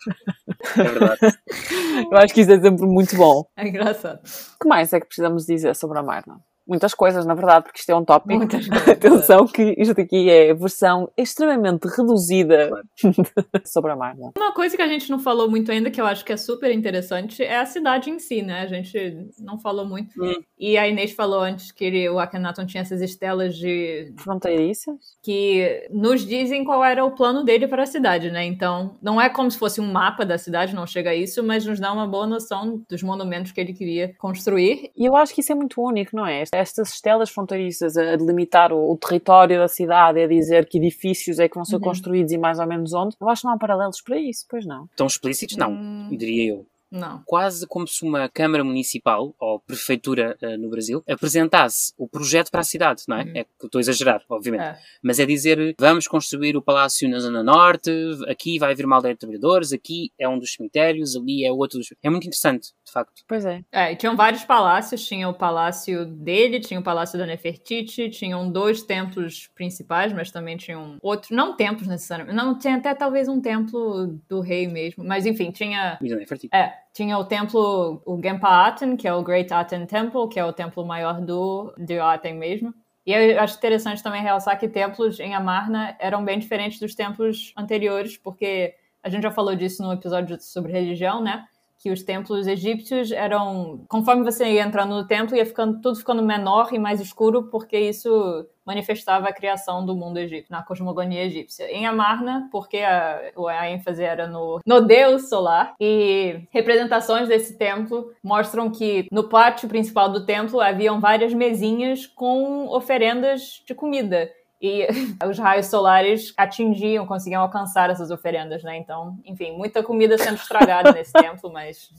É verdade. Eu acho que isso é sempre muito bom. É engraçado. O que mais é que precisamos dizer sobre a Marna? Muitas coisas, na verdade, porque isto é um tópico. Muitas. Atenção que isto aqui é versão extremamente reduzida sobre a Marna. Uma coisa que a gente não falou muito ainda, que eu acho que é super interessante, é a cidade em si, né? A gente não falou muito. Hum. E a Inês falou antes que o Akhenaton tinha essas estelas de Fronteiriças? que nos dizem qual era o plano dele para a cidade, né? Então, não é como se fosse um mapa da cidade, não chega a isso, mas nos dá uma boa noção dos monumentos que ele queria construir. E eu acho que isso é muito único, não é? Estas estelas fronteiriças a delimitar o, o território da cidade, a dizer que edifícios é que vão ser Uhum. construídos e mais ou menos onde, eu acho que não há paralelos para isso, pois não. Tão explícitos? Não, Hum, diria eu. Não. quase como se uma Câmara Municipal ou Prefeitura eh, no Brasil apresentasse o projeto para a cidade, não é? Uhum. É que estou a exagerar, obviamente. É. Mas é dizer, vamos construir o palácio na Zona Norte, aqui vai haver uma aldeia de trabalhadores, aqui é um dos cemitérios, ali é outro dos... É muito interessante, de facto. Pois é. É, e tinham vários palácios. Tinha o palácio dele, tinha o palácio da Nefertiti, tinham dois templos principais, mas também tinham outros, não templos necessariamente, não, tinha até talvez um templo do rei mesmo, mas enfim, tinha não é fertigo. É, tinha o templo, o Genpa Aten, que é o Great Aten Temple, que é o templo maior do de Aten mesmo. E eu acho interessante também realçar que templos em Amarna eram bem diferentes dos templos anteriores, porque a gente já falou disso no episódio sobre religião, né? Que os templos egípcios eram. Conforme você ia entrando no templo, ia ficando tudo ficando menor e mais escuro, porque isso manifestava a criação do mundo egípcio, na cosmogonia egípcia. Em Amarna, porque a, a ênfase era no, no deus solar, e representações desse templo mostram que no pátio principal do templo haviam várias mesinhas com oferendas de comida. E os raios solares atingiam, conseguiam alcançar essas oferendas, né? Então, enfim, muita comida sendo estragada nesse templo, mas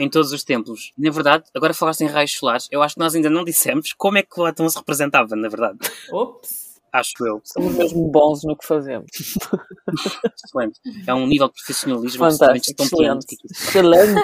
Em todos os templos. Na verdade, agora falaste em raios solares, eu acho que nós ainda não dissemos como é que Platão se representava, na verdade. ops. Acho eu. Somos mesmo bons no que fazemos. Excelente. É um nível de profissionalismo absolutamente Fantástico, excelente. Excelente.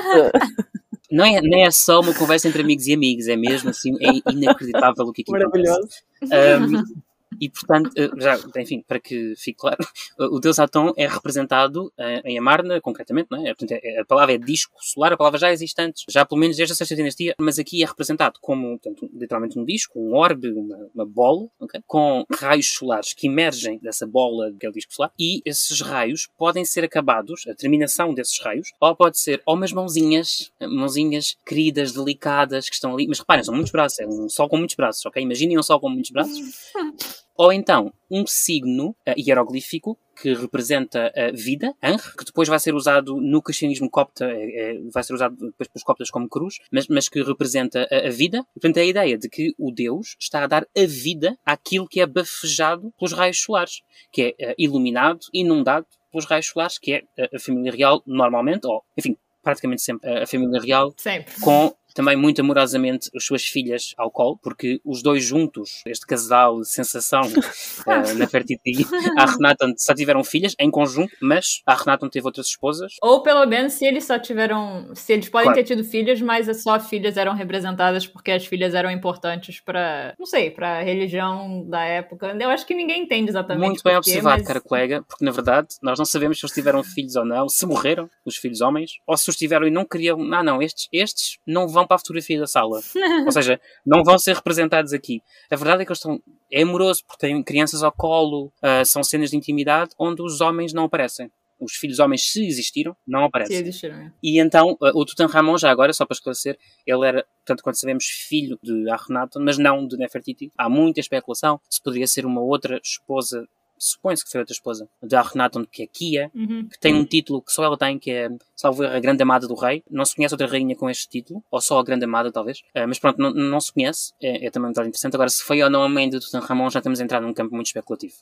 Não é, não é só uma conversa entre amigos e amigos, é mesmo assim, é inacreditável o que aqui Maravilhoso. acontece. Um, E, portanto, eh, já, enfim, para que fique claro, o deus Atom é representado eh, em Amarna, concretamente, não é? Portanto, é, a palavra é disco solar, a palavra já existe antes, já pelo menos desde a sexta dinastia, mas aqui é representado como, portanto, literalmente um disco, um orbe, uma, uma bola, okay? com raios solares que emergem dessa bola que é o disco solar, e esses raios podem ser acabados, a terminação desses raios, ou pode ser ou umas mãozinhas, mãozinhas queridas, delicadas, que estão ali, mas reparem, são muitos braços, é um sol com muitos braços, ok? Imaginem um sol com muitos braços. Ou então, um signo uh, hieroglífico que representa a vida, Anr, que depois vai ser usado no cristianismo copta, é, vai ser usado depois pelos coptas como cruz, mas, mas que representa a, a, vida. Portanto, é a ideia de que o Deus está a dar a vida àquilo que é bafejado pelos raios solares, que é iluminado, inundado pelos raios solares, que é a família real normalmente, ou, enfim, praticamente sempre a família real, sempre. com também muito amorosamente as suas filhas ao colo, porque os dois juntos, este casal de sensação uh, na Fertiti, a Renaton só tiveram filhas em conjunto, mas a Renaton teve outras esposas. Ou pelo menos se eles só tiveram, se eles podem claro. ter tido filhas, mas só filhas eram representadas porque as filhas eram importantes para, não sei, para a religião da época. Eu acho que ninguém entende exatamente. Muito bem porquê, observado, mas... cara colega, porque na verdade nós não sabemos se eles tiveram filhos ou não, se morreram os filhos homens, ou se os tiveram e não queriam. Ah, não, estes, estes não vão para a fotografia da sala. Ou seja, não vão ser representados aqui. A verdade é que eles estão. É amoroso, porque têm crianças ao colo, uh, são cenas de intimidade onde os homens não aparecem. Os filhos homens, se existiram, não aparecem. Se existiram, é. E então, uh, o Tutankhamon, já agora, só para esclarecer, ele era, portanto, quando sabemos, filho de Akhenaton, mas não de Nefertiti. Há muita especulação se poderia ser uma outra esposa supõe-se que foi outra esposa, da Renaton, que é Kia, uhum. que tem um título que só ela tem, que é, salvo a Grande Amada do Rei. Não se conhece outra rainha com este título, ou só a Grande Amada, talvez. Uh, mas pronto, não, não se conhece. É, é também muito interessante. Agora, se foi ou não a mãe de Tutankhamon, já estamos a entrar num campo muito especulativo.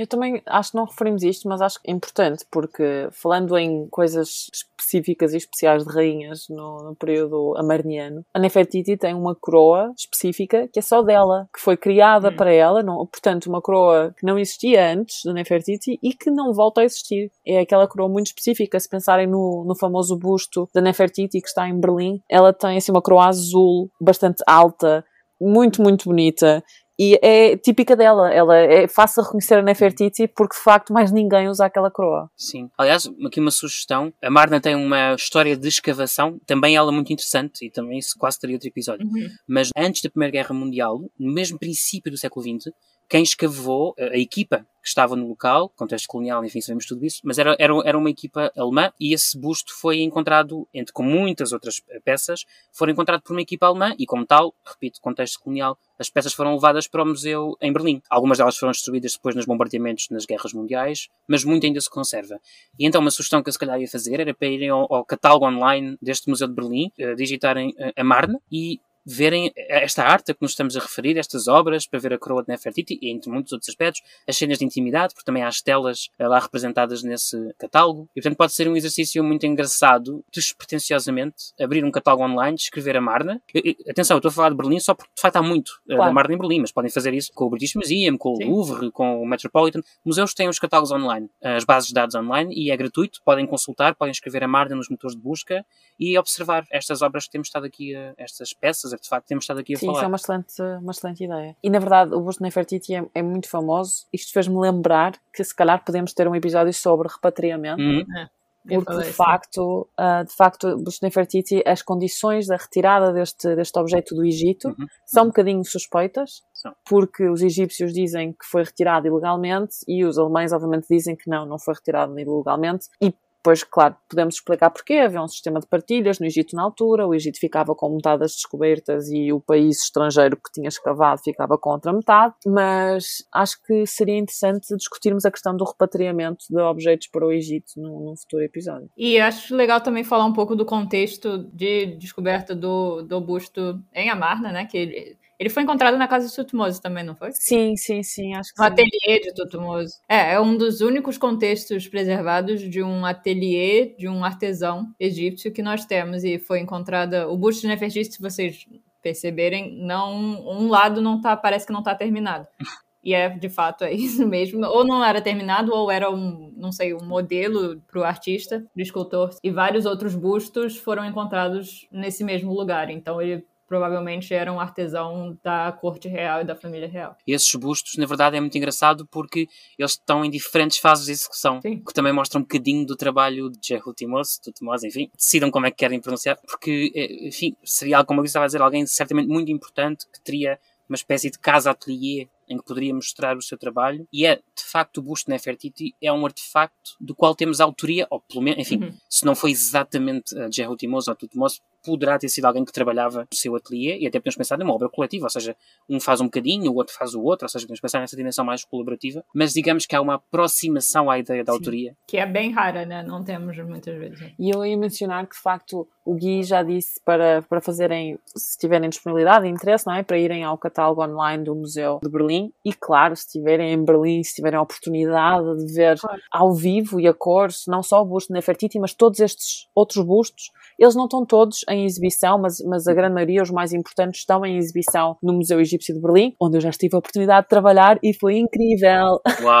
Eu também acho que não referimos isto, mas acho que é importante, porque falando em coisas específicas e especiais de rainhas no, no período amarniano, a Nefertiti tem uma coroa específica que é só dela, que foi criada hum. para ela, não, portanto, uma coroa que não existia antes da Nefertiti e que não volta a existir. É aquela coroa muito específica, se pensarem no, no famoso busto da Nefertiti que está em Berlim, ela tem assim uma coroa azul, bastante alta, muito, muito bonita e é típica dela. Ela é fácil reconhecer a Nefertiti porque de facto mais ninguém usa aquela coroa. Sim. Aliás, aqui uma sugestão. A Marna tem uma história de escavação, também ela muito interessante e também isso quase teria outro episódio. Uhum. Mas antes da Primeira Guerra Mundial, no mesmo princípio do século XX, quem escavou, a equipa que estava no local, contexto colonial, enfim, sabemos tudo isso, mas era, era, era uma equipa alemã e esse busto foi encontrado, entre com muitas outras peças, foi encontrado por uma equipa alemã e, como tal, repito, contexto colonial, as peças foram levadas para o museu em Berlim. Algumas delas foram destruídas depois nos bombardeamentos nas guerras mundiais, mas muito ainda se conserva. E então uma sugestão que eu se calhar ia fazer era para irem ao, ao catálogo online deste museu de Berlim, uh, digitarem uh, a Marne e verem esta arte a que nos estamos a referir, estas obras, para ver a coroa de Nefertiti e entre muitos outros aspectos, as cenas de intimidade, porque também há as telas lá representadas nesse catálogo. E portanto pode ser um exercício muito engraçado, despretensiosamente, abrir um catálogo online, escrever a Marna. E, atenção, eu estou a falar de Berlim só porque de facto há muito eh, claro. da Marna em Berlim, mas podem fazer isso com o British Museum, com Sim. o Louvre, com o Metropolitan. Museus têm os catálogos online, as bases de dados online e é gratuito, podem consultar, podem escrever a Marna nos motores de busca e observar estas obras que temos estado aqui, estas peças, artefactos que temos estado aqui a Sim, falar. Sim, isso é uma excelente, uma excelente ideia. E na verdade, o busto Nefertiti é, é muito famoso. Isto fez-me lembrar que se calhar podemos ter um episódio sobre repatriamento. Uhum. É. Porque de facto, uh, de facto, Busto Nefertiti, as condições da retirada deste, deste objeto do Egito uhum. são um bocadinho suspeitas, porque os egípcios dizem que foi retirado ilegalmente e os alemães, obviamente, dizem que não, não foi retirado ilegalmente. E Pois, claro, podemos explicar porquê. Havia um sistema de partilhas no Egito na altura, o Egito ficava com metade das descobertas e o país estrangeiro que tinha escavado ficava com outra metade, mas acho que seria interessante discutirmos a questão do repatriamento de objetos para o Egito num, num futuro episódio. E acho legal também falar um pouco do contexto de descoberta do, do busto em Amarna, né, que ele foi encontrado na casa de Tutmoso também, não foi? Sim, sim, sim, acho que No sim. ateliê de Tutmoso. É, é um dos únicos contextos preservados de um ateliê de um artesão egípcio que nós temos e foi encontrada o busto de Nefertiti, se vocês perceberem, não um lado não tá, parece que não está terminado. E é, de fato, é isso mesmo. Ou não era terminado, ou era um, não sei, um modelo para o artista, do escultor. E vários outros bustos foram encontrados nesse mesmo lugar. Então ele provavelmente era um artesão da corte real e da família real. E esses bustos, na verdade, é muito engraçado porque eles estão em diferentes fases de execução, Sim. que também mostra um bocadinho do trabalho de Jehu Timos, do Timos, enfim, decidam como é que querem pronunciar, porque, eh, enfim, seria, como eu estava a dizer, alguém certamente muito importante que teria uma espécie de casa-atelier em que poderia mostrar o seu trabalho, e é, de facto, o busto Nefertiti é um artefacto do qual temos autoria, ou pelo menos, enfim, Uhum. se não foi exatamente uh, Jehu Timos ou Tutmos, poderá ter sido alguém que trabalhava no seu ateliê, e até podemos pensar numa obra coletiva, ou seja, um faz um bocadinho, o outro faz o outro, ou seja, podemos pensar nessa dimensão mais colaborativa, mas digamos que há uma aproximação à ideia da Sim. autoria. Que é bem rara, né? Não temos muitas vezes. E eu ia mencionar que, de facto, o Gui já disse para, para fazerem, se tiverem disponibilidade e interesse, não é? Para irem ao catálogo online do Museu de Berlim. E, claro, se estiverem em Berlim, se tiverem a oportunidade de ver Claro. ao vivo e a cores, não só o busto de Nefertiti, mas todos estes outros bustos, eles não estão todos em exibição, mas, mas a grande maioria, os mais importantes, estão em exibição no Museu Egípcio de Berlim, onde eu já tive a oportunidade de trabalhar e foi incrível. Uau!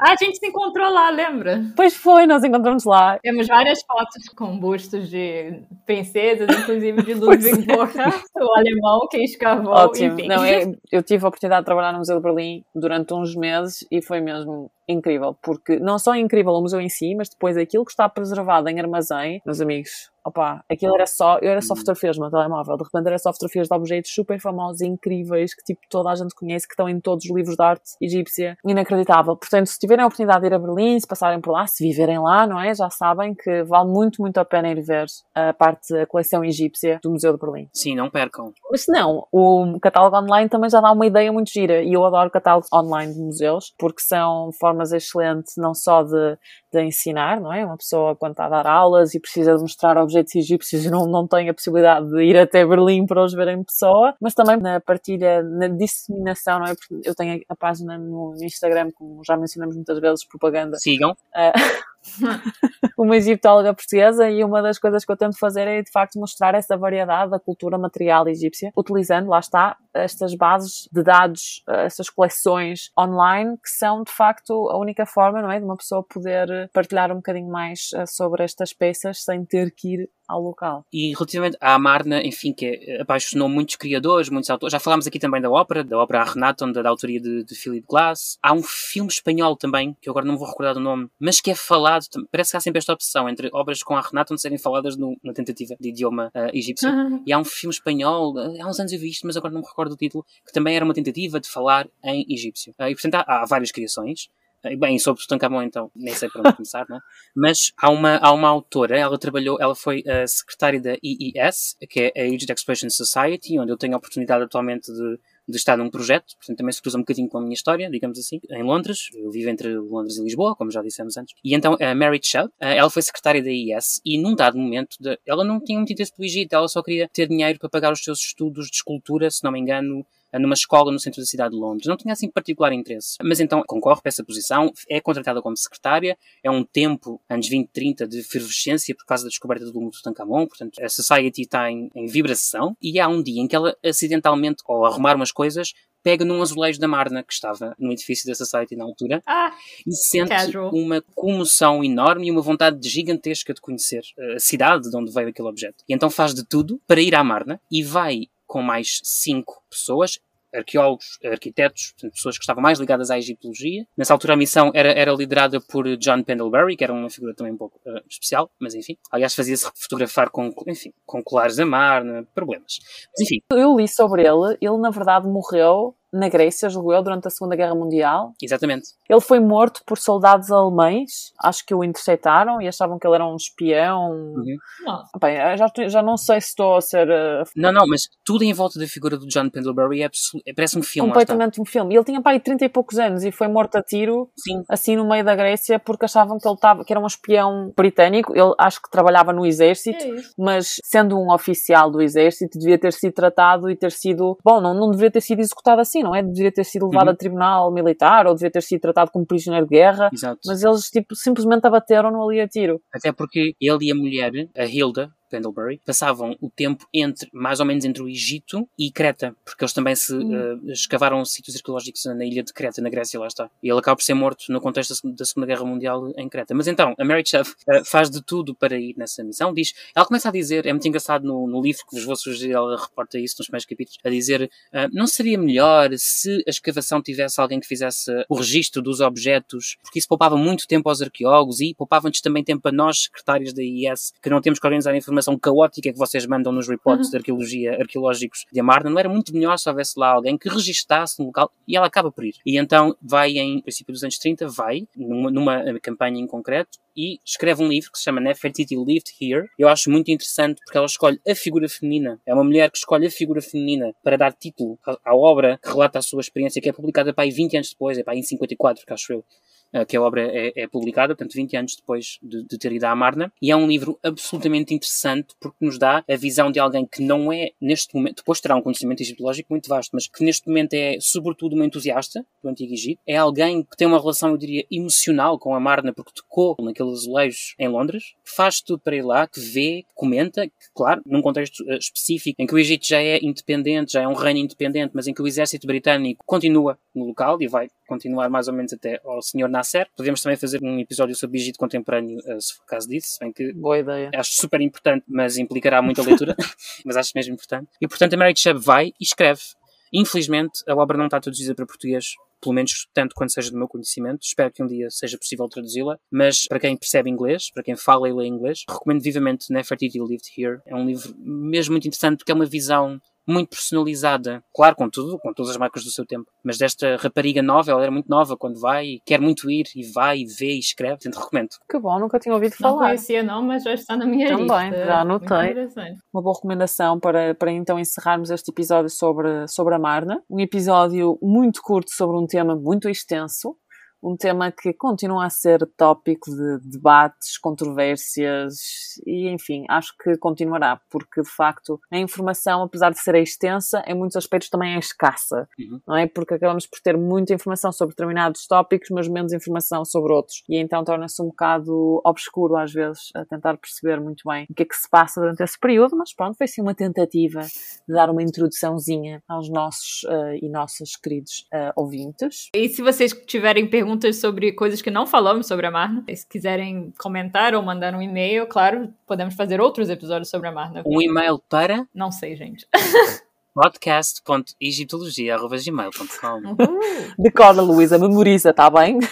Ah, a gente se encontrou lá, lembra? Pois foi, nós encontramos lá. Temos várias fotos com bustos de princesas, inclusive de Ludwig Borcher, o alemão que escavou, Ótimo. enfim. Não, é- eu tive a oportunidade de trabalhar no Museu de Berlim durante uns meses e foi mesmo incrível, porque não só é incrível o museu em si, mas depois aquilo que está preservado em armazém, meus amigos, opá, aquilo era só, eu era só fotografias no meu telemóvel, de repente era só fotografias de objetos super famosos e incríveis que tipo toda a gente conhece, que estão em todos os livros de arte egípcia, inacreditável. Portanto, se tiverem a oportunidade de ir a Berlim, se passarem por lá, se viverem lá, não é? Já sabem que vale muito, muito a pena ir ver a parte da coleção egípcia do Museu de Berlim. Sim, não percam. Mas se não, o catálogo online também já dá uma ideia muito gira e eu adoro catálogos online de museus porque são formas excelentes não só de, de ensinar, não é? Uma pessoa quando está a dar aulas e precisa de mostrar objetos egípcios e não, não tem a possibilidade de ir até Berlim para os ver em pessoa, mas também na partilha, na disseminação, não é? Porque eu tenho a página no Instagram, como já mencionamos muitas vezes, propaganda Sigam. uma egiptóloga portuguesa e uma das coisas que eu tento fazer é de facto mostrar essa variedade da cultura material egípcia, utilizando, lá está, estas bases de dados, eh, essas coleções online que são de facto a única forma, não é, de uma pessoa poder partilhar um bocadinho mais eh, sobre estas peças sem ter que ir ao local. E relativamente à Amarna, enfim, que apaixonou muitos criadores, muitos autores. Já falámos aqui também da ópera, da ópera Renaton, da, da autoria de, de Philip Glass. Há um filme espanhol também, que eu agora não vou recordar o nome, mas que é falado, parece que há sempre esta opção entre obras com a Renaton serem faladas no- na tentativa de idioma eh, egípcio. E há um filme espanhol, eh, há uns anos eu vi isto, mas agora não me recordo do título, que também era uma tentativa de falar em egípcio. Eh, E portanto há, há várias criações. Eh, Bem, sobre Tutankhamon então, nem sei por onde começar, não é? Mas há uma, há uma autora, ela trabalhou, ela foi a secretária da EES, que é a Aged Expression Society, onde eu tenho a oportunidade atualmente de, de estar num projeto, portanto também se cruza um bocadinho com a minha história, digamos assim, em Londres. Eu vivo entre Londres e Lisboa, como já dissemos antes. E então a Mary Shell, eh, ela foi secretária da EES e num dado momento, de- ela não tinha muito interesse pelo Egito, ela só queria ter dinheiro para pagar os seus estudos de escultura, se não me engano, numa escola no centro da cidade de Londres. Não tinha assim particular interesse. Mas então concorre para essa posição, é contratada como secretária, é um tempo, anos 20, 30, de efervescência por causa da descoberta do mundo Tutankhamon, portanto a Society está em, em vibração, e há um dia em que ela acidentalmente, ao arrumar umas coisas, pega num azulejo da Marna, que estava no edifício da Society na altura, Ah, e sente Casual. uma comoção enorme e uma vontade gigantesca de conhecer eh, a cidade de onde veio aquele objeto. E então faz de tudo para ir à Marna e vai com mais cinco pessoas, arqueólogos, arquitetos, portanto, pessoas que estavam mais ligadas à egiptologia. Nessa altura a missão era, era liderada por John Pendlebury, que era uma figura também um pouco eh, especial, mas enfim. Aliás, fazia-se fotografar com, enfim, com colares a Marna, problemas. Mas enfim, Eu li sobre ele, ele na verdade morreu na Grécia, julgo eu, durante a Segunda Guerra Mundial. exatamente. Ele foi morto por soldados alemães, acho que o interceptaram e achavam que ele era um espião. Uhum. não. Bem, já, já não sei se estou a ser uh, Não, não, mas tudo em volta da figura do John Pendlebury é absolu- é- parece um filme. completamente um filme. Ele tinha pai 30 e poucos anos e foi morto a tiro, Sim, assim no meio da Grécia, porque achavam que ele estava, que era um espião britânico. Ele acho que trabalhava no exército. É. Mas sendo um oficial do exército, devia ter sido tratado e ter sido. Bom, não, não deveria ter sido executado assim, não é? Deveria ter sido levado Uhum. a tribunal militar ou devia ter sido tratado como prisioneiro de guerra. exato. Mas eles tipo, simplesmente abateram-no ali a tiro. Até porque ele e a mulher, a Hilda, Pendlebury, passavam o tempo entre, mais ou menos entre o Egito e Creta, porque eles também se uh, escavaram sítios arqueológicos na ilha de Creta, na Grécia, lá está. E ele acaba por ser morto no contexto da Segunda Guerra Mundial em Creta. Mas então, a Mary Chubb uh, faz de tudo para ir nessa missão. Diz, ela começa a dizer, é muito engraçado no, no livro que vos vou sugerir, ela reporta isso nos primeiros capítulos, a dizer, uh, não seria melhor se a escavação tivesse alguém que fizesse o registro dos objetos, porque isso poupava muito tempo aos arqueólogos e poupava-nos também tempo a nós, secretários da IS, que não temos que organizar a informação caótica que vocês mandam nos reportes uhum. de arqueologia arqueológicos de Amarna. Não era muito melhor se houvesse lá alguém que registasse no local e ela acaba por ir. E então vai em princípio dos anos 30, vai numa, numa campanha em concreto e escreve um livro que se chama Nefertiti Lived Here. Eu acho muito interessante porque ela escolhe a figura feminina. É uma mulher que escolhe a figura feminina para dar título à, obra que relata a sua experiência, que é publicada para aí 20 anos depois, é para aí em 54, que acho eu. Eh, que a obra é, é, publicada, portanto, 20 anos depois de, de, ter ido à Amarna. E é um livro absolutamente interessante porque nos dá a visão de alguém que não é, neste momento, depois terá um conhecimento egiptológico muito vasto, mas que neste momento é, sobretudo, uma entusiasta do Antigo Egito. É alguém que tem uma relação, eu diria, emocional com a Amarna porque tocou naqueles azulejos em Londres, faz tudo para ir lá, que vê, que comenta, que, claro, num contexto uh, específico em que o Egito já é independente, já é um reino independente, mas em que o exército britânico continua no local e vai continuar mais ou menos até ao Senhor Nasser. Podemos também fazer um episódio sobre Egito contemporâneo, uh, se for caso disso, bem que Boa ideia. acho super importante, mas implicará muita leitura, mas acho mesmo importante. E portanto a Mary Chubb vai e escreve. Infelizmente, a obra não está traduzida para português, pelo menos tanto quanto seja do meu conhecimento. Espero que um dia seja possível traduzi-la, mas para quem percebe inglês, para quem fala e lê inglês, recomendo vivamente Nefertiti Lived Here. É um livro mesmo muito interessante porque é uma visão muito personalizada, claro, com tudo, com todas as marcas do seu tempo, mas desta rapariga nova, ela era muito nova quando vai, quer muito ir e vai e vê e escreve, portanto recomendo. Que bom, nunca tinha ouvido falar. Não conhecia não, mas já está na minha Também, lista. Também, já anotei. Uma boa recomendação para, para então encerrarmos este episódio sobre, sobre a Marna, um episódio muito curto sobre um tema muito extenso, um tema que continua a ser tópico de debates, controvérsias e, enfim, acho que continuará, porque de facto a informação, apesar de ser extensa, em muitos aspectos também é escassa, uhum. não é? Porque acabamos por ter muita informação sobre determinados tópicos, mas menos informação sobre outros, e então torna-se um bocado obscuro às vezes a tentar perceber muito bem o que é que se passa durante esse período, mas pronto, foi sim uma tentativa de dar uma introduçãozinha aos nossos uh, e nossas queridos uh, ouvintes. E se vocês tiverem perguntas perguntas sobre coisas que não falamos sobre a Marna. Se quiserem comentar ou mandar um e-mail, claro, podemos fazer outros episódios sobre a Marna. Um e-mail para? Não sei, gente. podcast.egiptologia.gmail.com Decora, Luísa, memoriza, tá bem?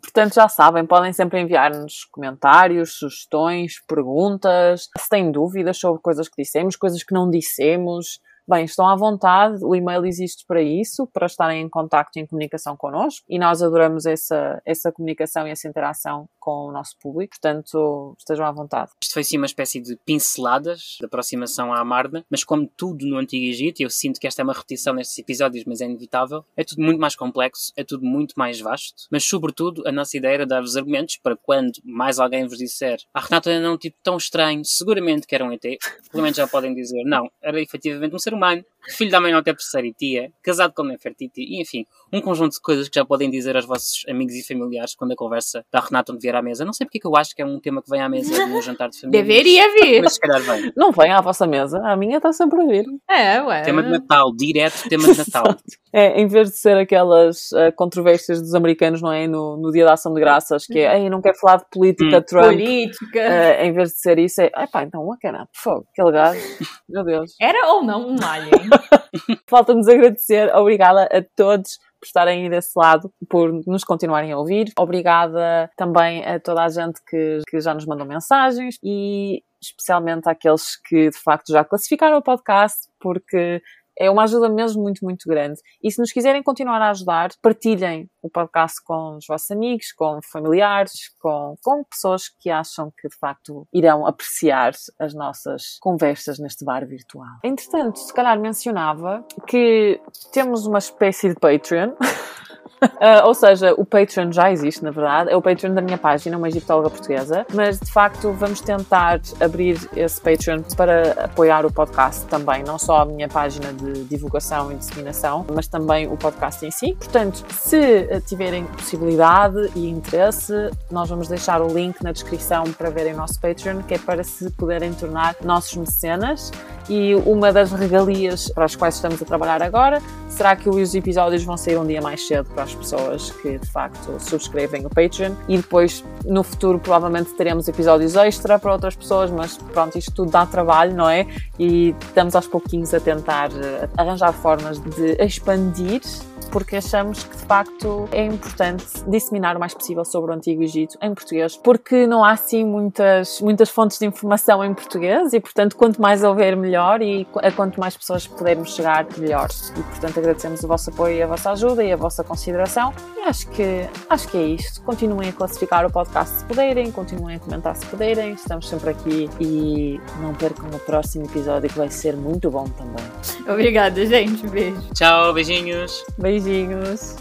Portanto, já sabem, podem sempre enviar-nos comentários, sugestões, perguntas, se têm dúvidas sobre coisas que dissemos, coisas que não dissemos, Bem, estão à vontade, o e-mail existe para isso, para estarem em contacto e em comunicação connosco e nós adoramos essa, essa comunicação e essa interação com o nosso público, portanto estejam à vontade. Isto foi sim uma espécie de pinceladas de aproximação à Marna, mas como tudo no Antigo Egito, eu sinto que esta é uma repetição nestes episódios, mas é inevitável, é tudo muito mais complexo, é tudo muito mais vasto, mas sobretudo a nossa ideia era dar-vos argumentos para quando mais alguém vos disser a ah, Renata era um tipo tão estranho, seguramente que era um ET, pelo menos já podem dizer não, era efetivamente um ser humano, filho da mãe até terceira e tia, casado com Nefertiti, e enfim, um conjunto de coisas que já podem dizer aos vossos amigos e familiares quando a conversa da Renata vier à mesa. Não sei porque que eu acho que é um tema que vem à mesa no jantar de família. Deveria vir. Mas se calhar vem. Não vem à vossa mesa, a minha está sempre a vir. É, ué. Tema de Natal, direto tema de Natal. é, em vez de ser aquelas uh, controvérsias dos americanos, não é? No, no dia da ação de graças, que é, ei, não quer falar de política, hum. Trump. Política. Uh, em vez de ser isso, é, pá, então, uma cana, fogo, aquele gajo, meu Deus. Era ou não alien? Falta-nos agradecer, obrigada a todos por estarem aí desse lado, por nos continuarem a ouvir. Obrigada também a toda a gente que, que já nos mandou mensagens e especialmente àqueles que de facto já classificaram o podcast, porque é uma ajuda mesmo muito, muito grande. E se nos quiserem continuar a ajudar, partilhem o podcast com os vossos amigos, com familiares, com, com pessoas que acham que de facto irão apreciar as nossas conversas neste bar virtual. Entretanto, se calhar mencionava que temos uma espécie de Patreon. uh, ou seja, o Patreon já existe, na verdade. É o Patreon da minha página, uma egiptóloga portuguesa. Mas, de facto, vamos tentar abrir esse Patreon para apoiar o podcast também. Não só a minha página de divulgação e disseminação, mas também o podcast em si. Portanto, se tiverem possibilidade e interesse, nós vamos deixar o link na descrição para verem o nosso Patreon, que é para se poderem tornar nossos mecenas. E uma das regalias para as quais estamos a trabalhar agora será que os episódios vão sair um dia mais cedo para as pessoas que de facto subscrevem o Patreon e depois no futuro provavelmente teremos episódios extra para outras pessoas, mas pronto, isto tudo dá trabalho, não é? E estamos aos pouquinhos a tentar eh, arranjar formas de expandir porque achamos que de facto é importante disseminar o mais possível sobre o Antigo Egito em português, porque não há assim muitas, muitas fontes de informação em português e, portanto, quanto mais houver, melhor e a quanto mais pessoas pudermos chegar, melhor. E, portanto, agradecemos o vosso apoio e a vossa ajuda e a vossa consideração. E acho que, acho que é isto. Continuem a classificar o podcast se puderem, continuem a comentar se puderem. Estamos sempre aqui e não percam o próximo episódio que vai ser muito bom também. Obrigada, gente. Beijo. Tchau, beijinhos. Beijinhos.